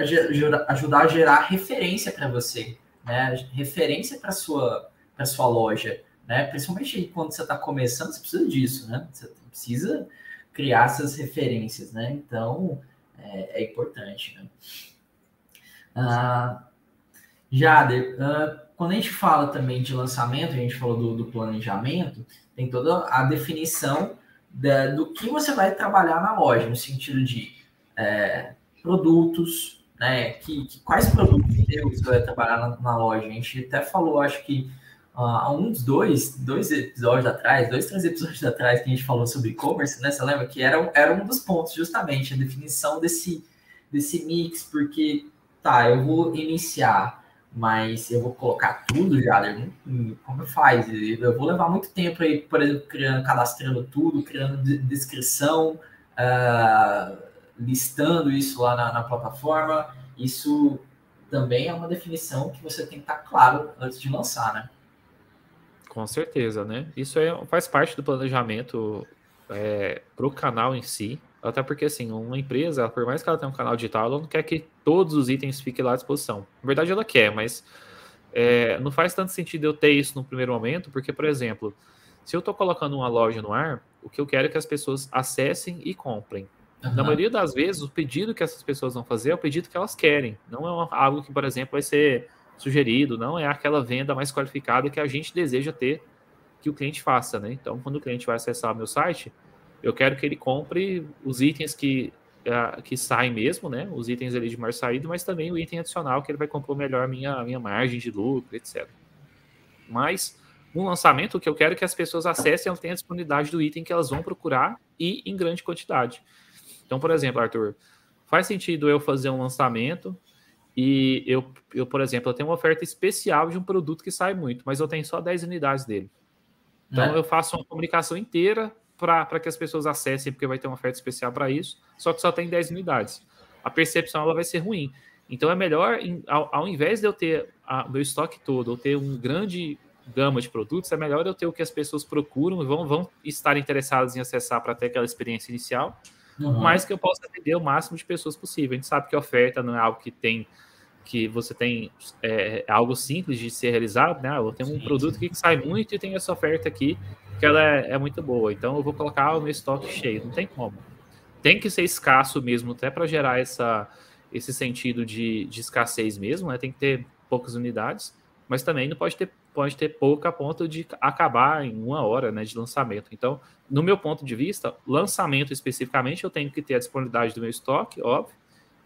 Speaker 1: ajudar a gerar referência para você, né, referência para sua para sua loja, né, principalmente quando você está começando, você precisa disso, né, você precisa criar essas referências, né, então é, é importante, né. Ah, Jader, uh, quando a gente fala também de lançamento, a gente falou do, do planejamento, tem toda a definição da, do que você vai trabalhar na loja, no sentido de é, produtos, né? Que, que, quais produtos você vai trabalhar na, na, loja? A gente até falou, acho que uh, há uns dois, dois episódios atrás, dois, três episódios atrás que a gente falou sobre e-commerce, né? Você lembra que era, era um dos pontos, justamente, a definição desse, desse mix, porque tá, eu vou iniciar mas eu vou colocar tudo já, né? como faz? Eu vou levar muito tempo aí, por exemplo, criando, cadastrando tudo, criando descrição, uh, listando isso lá na, na, plataforma. Isso também é uma definição que você tem que estar claro antes de lançar, né?
Speaker 2: Com certeza, né? Isso é, faz parte do planejamento é, para o canal em si. Até porque, assim, uma empresa, por mais que ela tenha um canal digital, ela não quer que todos os itens fiquem lá à disposição. Na verdade, ela quer, mas é, não faz tanto sentido eu ter isso no primeiro momento, porque, por exemplo, se eu estou colocando uma loja no ar, o que eu quero é que as pessoas acessem e comprem. Uhum. Na maioria das vezes, o pedido que essas pessoas vão fazer é o pedido que elas querem. Não é algo que, por exemplo, vai ser sugerido, não é aquela venda mais qualificada que a gente deseja ter que o cliente faça, né? Então, quando o cliente vai acessar o meu site, eu quero que ele compre os itens que, uh, que saem mesmo, né? Os itens ali de maior saída, mas também o item adicional que ele vai compor melhor a minha, minha margem de lucro, etc. Mas um lançamento, o que eu quero é que as pessoas acessem, elas tenham a disponibilidade do item que elas vão procurar e em grande quantidade. Então, por exemplo, Arthur, faz sentido eu fazer um lançamento e eu, eu, por exemplo, eu tenho uma oferta especial de um produto que sai muito, mas eu tenho só 10 unidades dele. Então é. eu faço uma comunicação inteira para que as pessoas acessem, porque vai ter uma oferta especial para isso, só que só tem 10 unidades. A percepção ela vai ser ruim. Então é melhor, ao, ao invés de eu ter o meu estoque todo, ou ter um grande gama de produtos, é melhor eu ter o que as pessoas procuram e vão, vão estar interessadas em acessar para ter aquela experiência inicial, uhum. mas que eu possa atender o máximo de pessoas possível. A gente sabe que a oferta não é algo que tem que você tem é, é algo simples de ser realizado, né? Eu tenho um sim, produto sim. que sai muito e tem essa oferta aqui que ela é, é, muito boa. Então eu vou colocar o meu estoque cheio, não tem como. Tem que ser escasso mesmo, até para gerar essa, esse sentido de, de escassez mesmo, né? Tem que ter poucas unidades, mas também não pode ter pode ter pouca a ponto de acabar em uma hora né, de lançamento. Então, no meu ponto de vista, lançamento especificamente, eu tenho que ter a disponibilidade do meu estoque, óbvio,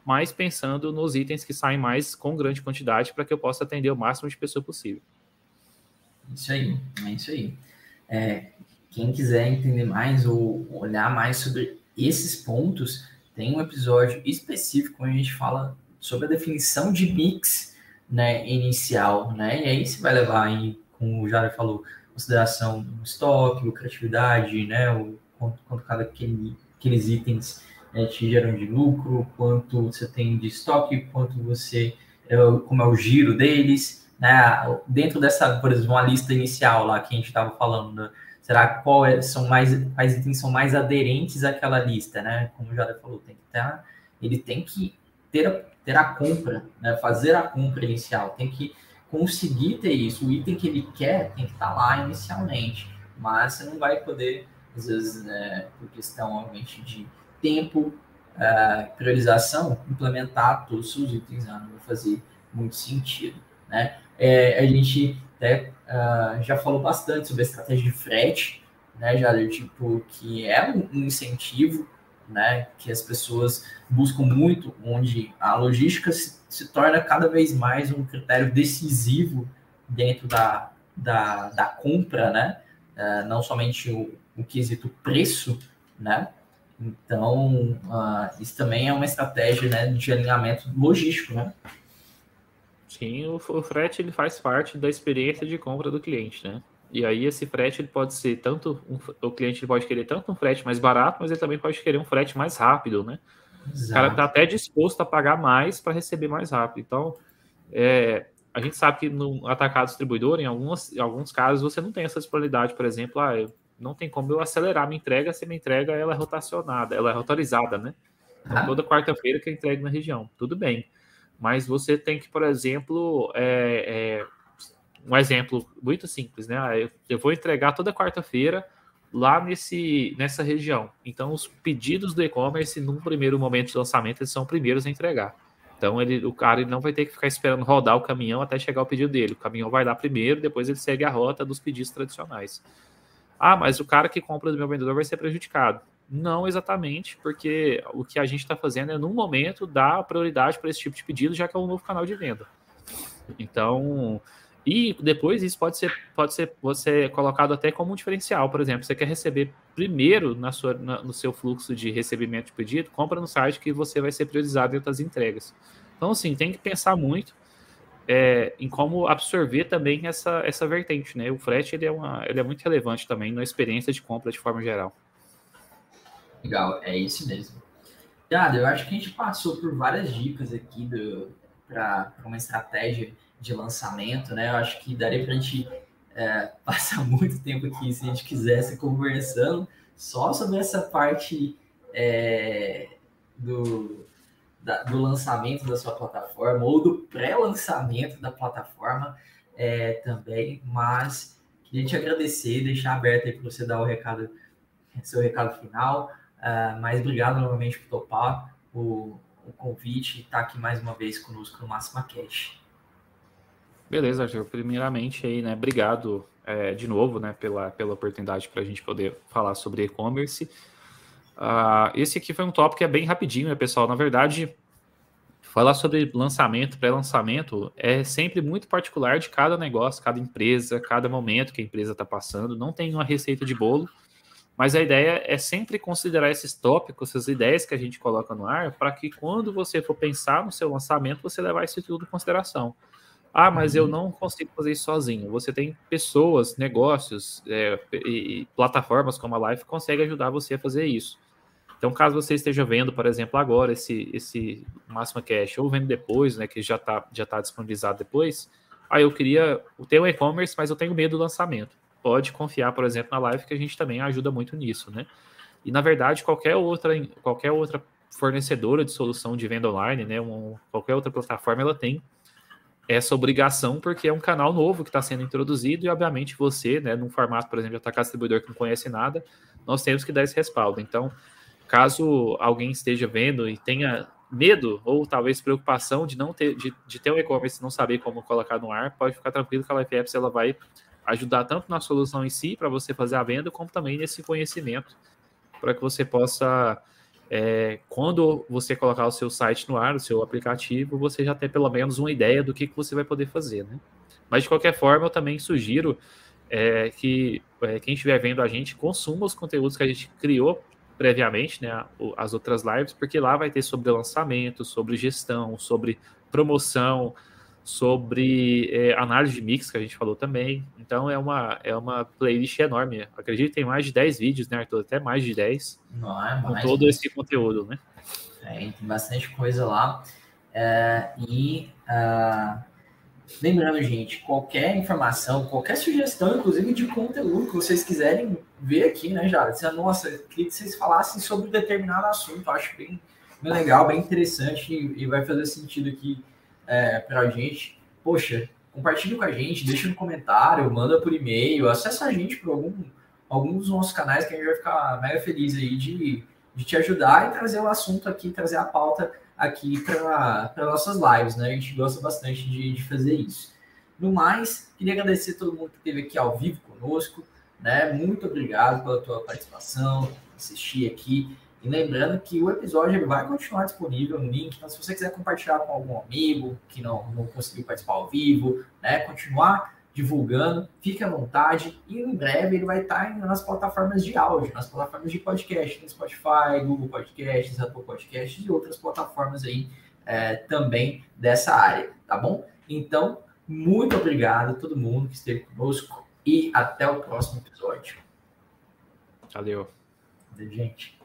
Speaker 2: mas pensando nos itens que saem mais com grande quantidade para que eu possa atender o máximo de pessoa possível.
Speaker 1: Isso aí, é isso aí. É, quem quiser entender mais ou olhar mais sobre esses pontos, tem um episódio específico onde a gente fala sobre a definição de mix né, inicial, né? E aí você vai levar em, como o Jair falou, consideração o estoque, lucratividade, né? O quanto, quanto cada aquele, aqueles itens né, te geram de lucro, quanto você tem de estoque, quanto você é, como é o giro deles, né? Dentro dessa, por exemplo, uma lista inicial lá que a gente estava falando, né? será qual é, são mais quais itens são mais aderentes àquela lista, né? Como Jair falou, tem que ter, ele tem que ter ter a compra, né, fazer a compra inicial, tem que conseguir ter isso. O item que ele quer tem que estar tá lá inicialmente, mas você não vai poder, às vezes, né, por questão obviamente de tempo, uh, priorização, implementar todos os itens, né, não vai fazer muito sentido. Né? É, a gente até uh, já falou bastante sobre a estratégia de frete, né, já tipo que é um, um incentivo né, que as pessoas buscam muito, onde a logística se, se torna cada vez mais um critério decisivo dentro da, da, da compra, né, uh, não somente o, o quesito preço, né, então uh, isso também é uma estratégia, né, de alinhamento logístico, né.
Speaker 2: Sim, o, o frete ele faz parte da experiência de compra do cliente, né? E aí esse frete ele pode ser tanto um, o cliente pode querer tanto um frete mais barato, mas ele também pode querer um frete mais rápido, né? Exato. O cara está até disposto a pagar mais para receber mais rápido. Então, é, a gente sabe que no atacado distribuidor, em, algumas, em alguns casos, você não tem essa disponibilidade, por exemplo, ah, não tem como eu acelerar minha entrega se minha entrega ela é rotacionada, ela é rotorizada, né? Então, toda quarta-feira que eu entrego na região. Tudo bem. Mas você tem que, por exemplo, é, é, um exemplo muito simples, né? Ah, eu, eu vou entregar toda quarta-feira lá nesse, nessa região. Então, os pedidos do e-commerce, num primeiro momento de lançamento, eles são primeiros a entregar. Então, ele, o cara ele não vai ter que ficar esperando rodar o caminhão até chegar o pedido dele. O caminhão vai lá primeiro, depois ele segue a rota dos pedidos tradicionais. Ah, mas o cara que compra do meu vendedor vai ser prejudicado. Não exatamente, porque o que a gente está fazendo é, num momento, dar prioridade para esse tipo de pedido, já que é um novo canal de venda. Então, e depois isso pode ser, pode ser você colocado até como um diferencial. Por exemplo, você quer receber primeiro na sua, na, no seu fluxo de recebimento de pedido, compra no site que você vai ser priorizado dentro das entregas. Então, assim, tem que pensar muito é, em como absorver também essa, essa vertente, né? O frete ele é, uma, ele é muito relevante também na experiência de compra de forma geral.
Speaker 1: Legal, é isso mesmo. Dado, eu acho que a gente passou por várias dicas aqui para uma estratégia de lançamento, né? Eu acho que daria para a gente é, passar muito tempo aqui, se a gente quisesse, conversando só sobre essa parte é, do, da, do lançamento da sua plataforma ou do pré-lançamento da plataforma é, também, mas queria te agradecer, deixar aberto aí para você dar o recado, seu recado final. Uh, mas obrigado novamente por topar o, o convite e estar aqui mais uma vez conosco no Máxima Cash.
Speaker 2: Beleza, Arthur. Primeiramente aí, né? Obrigado é, de novo, né, pela, pela oportunidade para a gente poder falar sobre e-commerce. Uh, esse aqui foi um tópico que é bem rapidinho, né, pessoal? Na verdade, falar sobre lançamento, pré-lançamento, é sempre muito particular de cada negócio, cada empresa, cada momento que a empresa está passando. Não tem uma receita de bolo. Mas a ideia é sempre considerar esses tópicos, essas ideias que a gente coloca no ar, para que quando você for pensar no seu lançamento, você levar isso tudo em consideração. Ah, mas eu uhum. não consigo fazer isso sozinho. Você tem pessoas, negócios é, e plataformas como a Life que conseguem ajudar você a fazer isso. Então, caso você esteja vendo, por exemplo, agora esse, esse Máxima Cash, ou vendo depois, né, que já está já tá disponibilizado depois, ah, eu queria ter um e-commerce, mas eu tenho medo do lançamento. Pode confiar, por exemplo, na Live, que a gente também ajuda muito nisso, né? E, na verdade, qualquer outra, qualquer outra fornecedora de solução de venda online, né, um, qualquer outra plataforma, ela tem essa obrigação, porque é um canal novo que está sendo introduzido e, obviamente, você, né, num formato, por exemplo, de atacar distribuidor que não conhece nada, nós temos que dar esse respaldo. Então, caso alguém esteja vendo e tenha medo ou talvez preocupação de não ter de, de ter um e-commerce e não saber como colocar no ar, pode ficar tranquilo que a Life Apps ela vai ajudar tanto na solução em si para você fazer a venda, como também nesse conhecimento para que você possa é, quando você colocar o seu site no ar, o seu aplicativo, você já ter pelo menos uma ideia do que, que você vai poder fazer, né? Mas de qualquer forma, eu também sugiro é, que é, quem estiver vendo a gente consuma os conteúdos que a gente criou previamente, né, as outras lives, porque lá vai ter sobre lançamento, sobre gestão, sobre promoção, sobre é, análise de mix, que a gente falou também. Então é uma, é uma playlist enorme. Acredito que tem mais de 10 vídeos, né, Arthur? Até mais de 10.
Speaker 1: Não, é
Speaker 2: mais, com todo esse conteúdo, né?
Speaker 1: É, tem bastante coisa lá. É, e uh, lembrando, gente, qualquer informação, qualquer sugestão, inclusive de conteúdo que vocês quiserem ver aqui, né, Jara? Dizer, nossa, queria que vocês falassem sobre um determinado assunto. Acho bem, bem legal, bem interessante e, e vai fazer sentido aqui é, para a gente, poxa, compartilha com a gente, deixa no comentário, manda por e-mail, acessa a gente por algum, algum dos nossos canais que a gente vai ficar mega feliz aí de, de te ajudar e trazer o assunto aqui, trazer a pauta aqui para nossas lives, né? A gente gosta bastante de, de fazer isso. No mais, queria agradecer a todo mundo que esteve aqui ao vivo conosco, né? Muito obrigado pela tua participação, assistir aqui. E lembrando que o episódio vai continuar disponível no link, então se você quiser compartilhar com algum amigo que não, não conseguiu participar ao vivo, né, continuar divulgando, fique à vontade e em breve ele vai estar nas plataformas de áudio, nas plataformas de podcast, no Spotify, Google Podcasts, Apple Podcasts e outras plataformas aí é, também dessa área, tá bom? Então, muito obrigado a todo mundo que esteve conosco e até o próximo episódio.
Speaker 2: Valeu.
Speaker 1: Valeu, gente.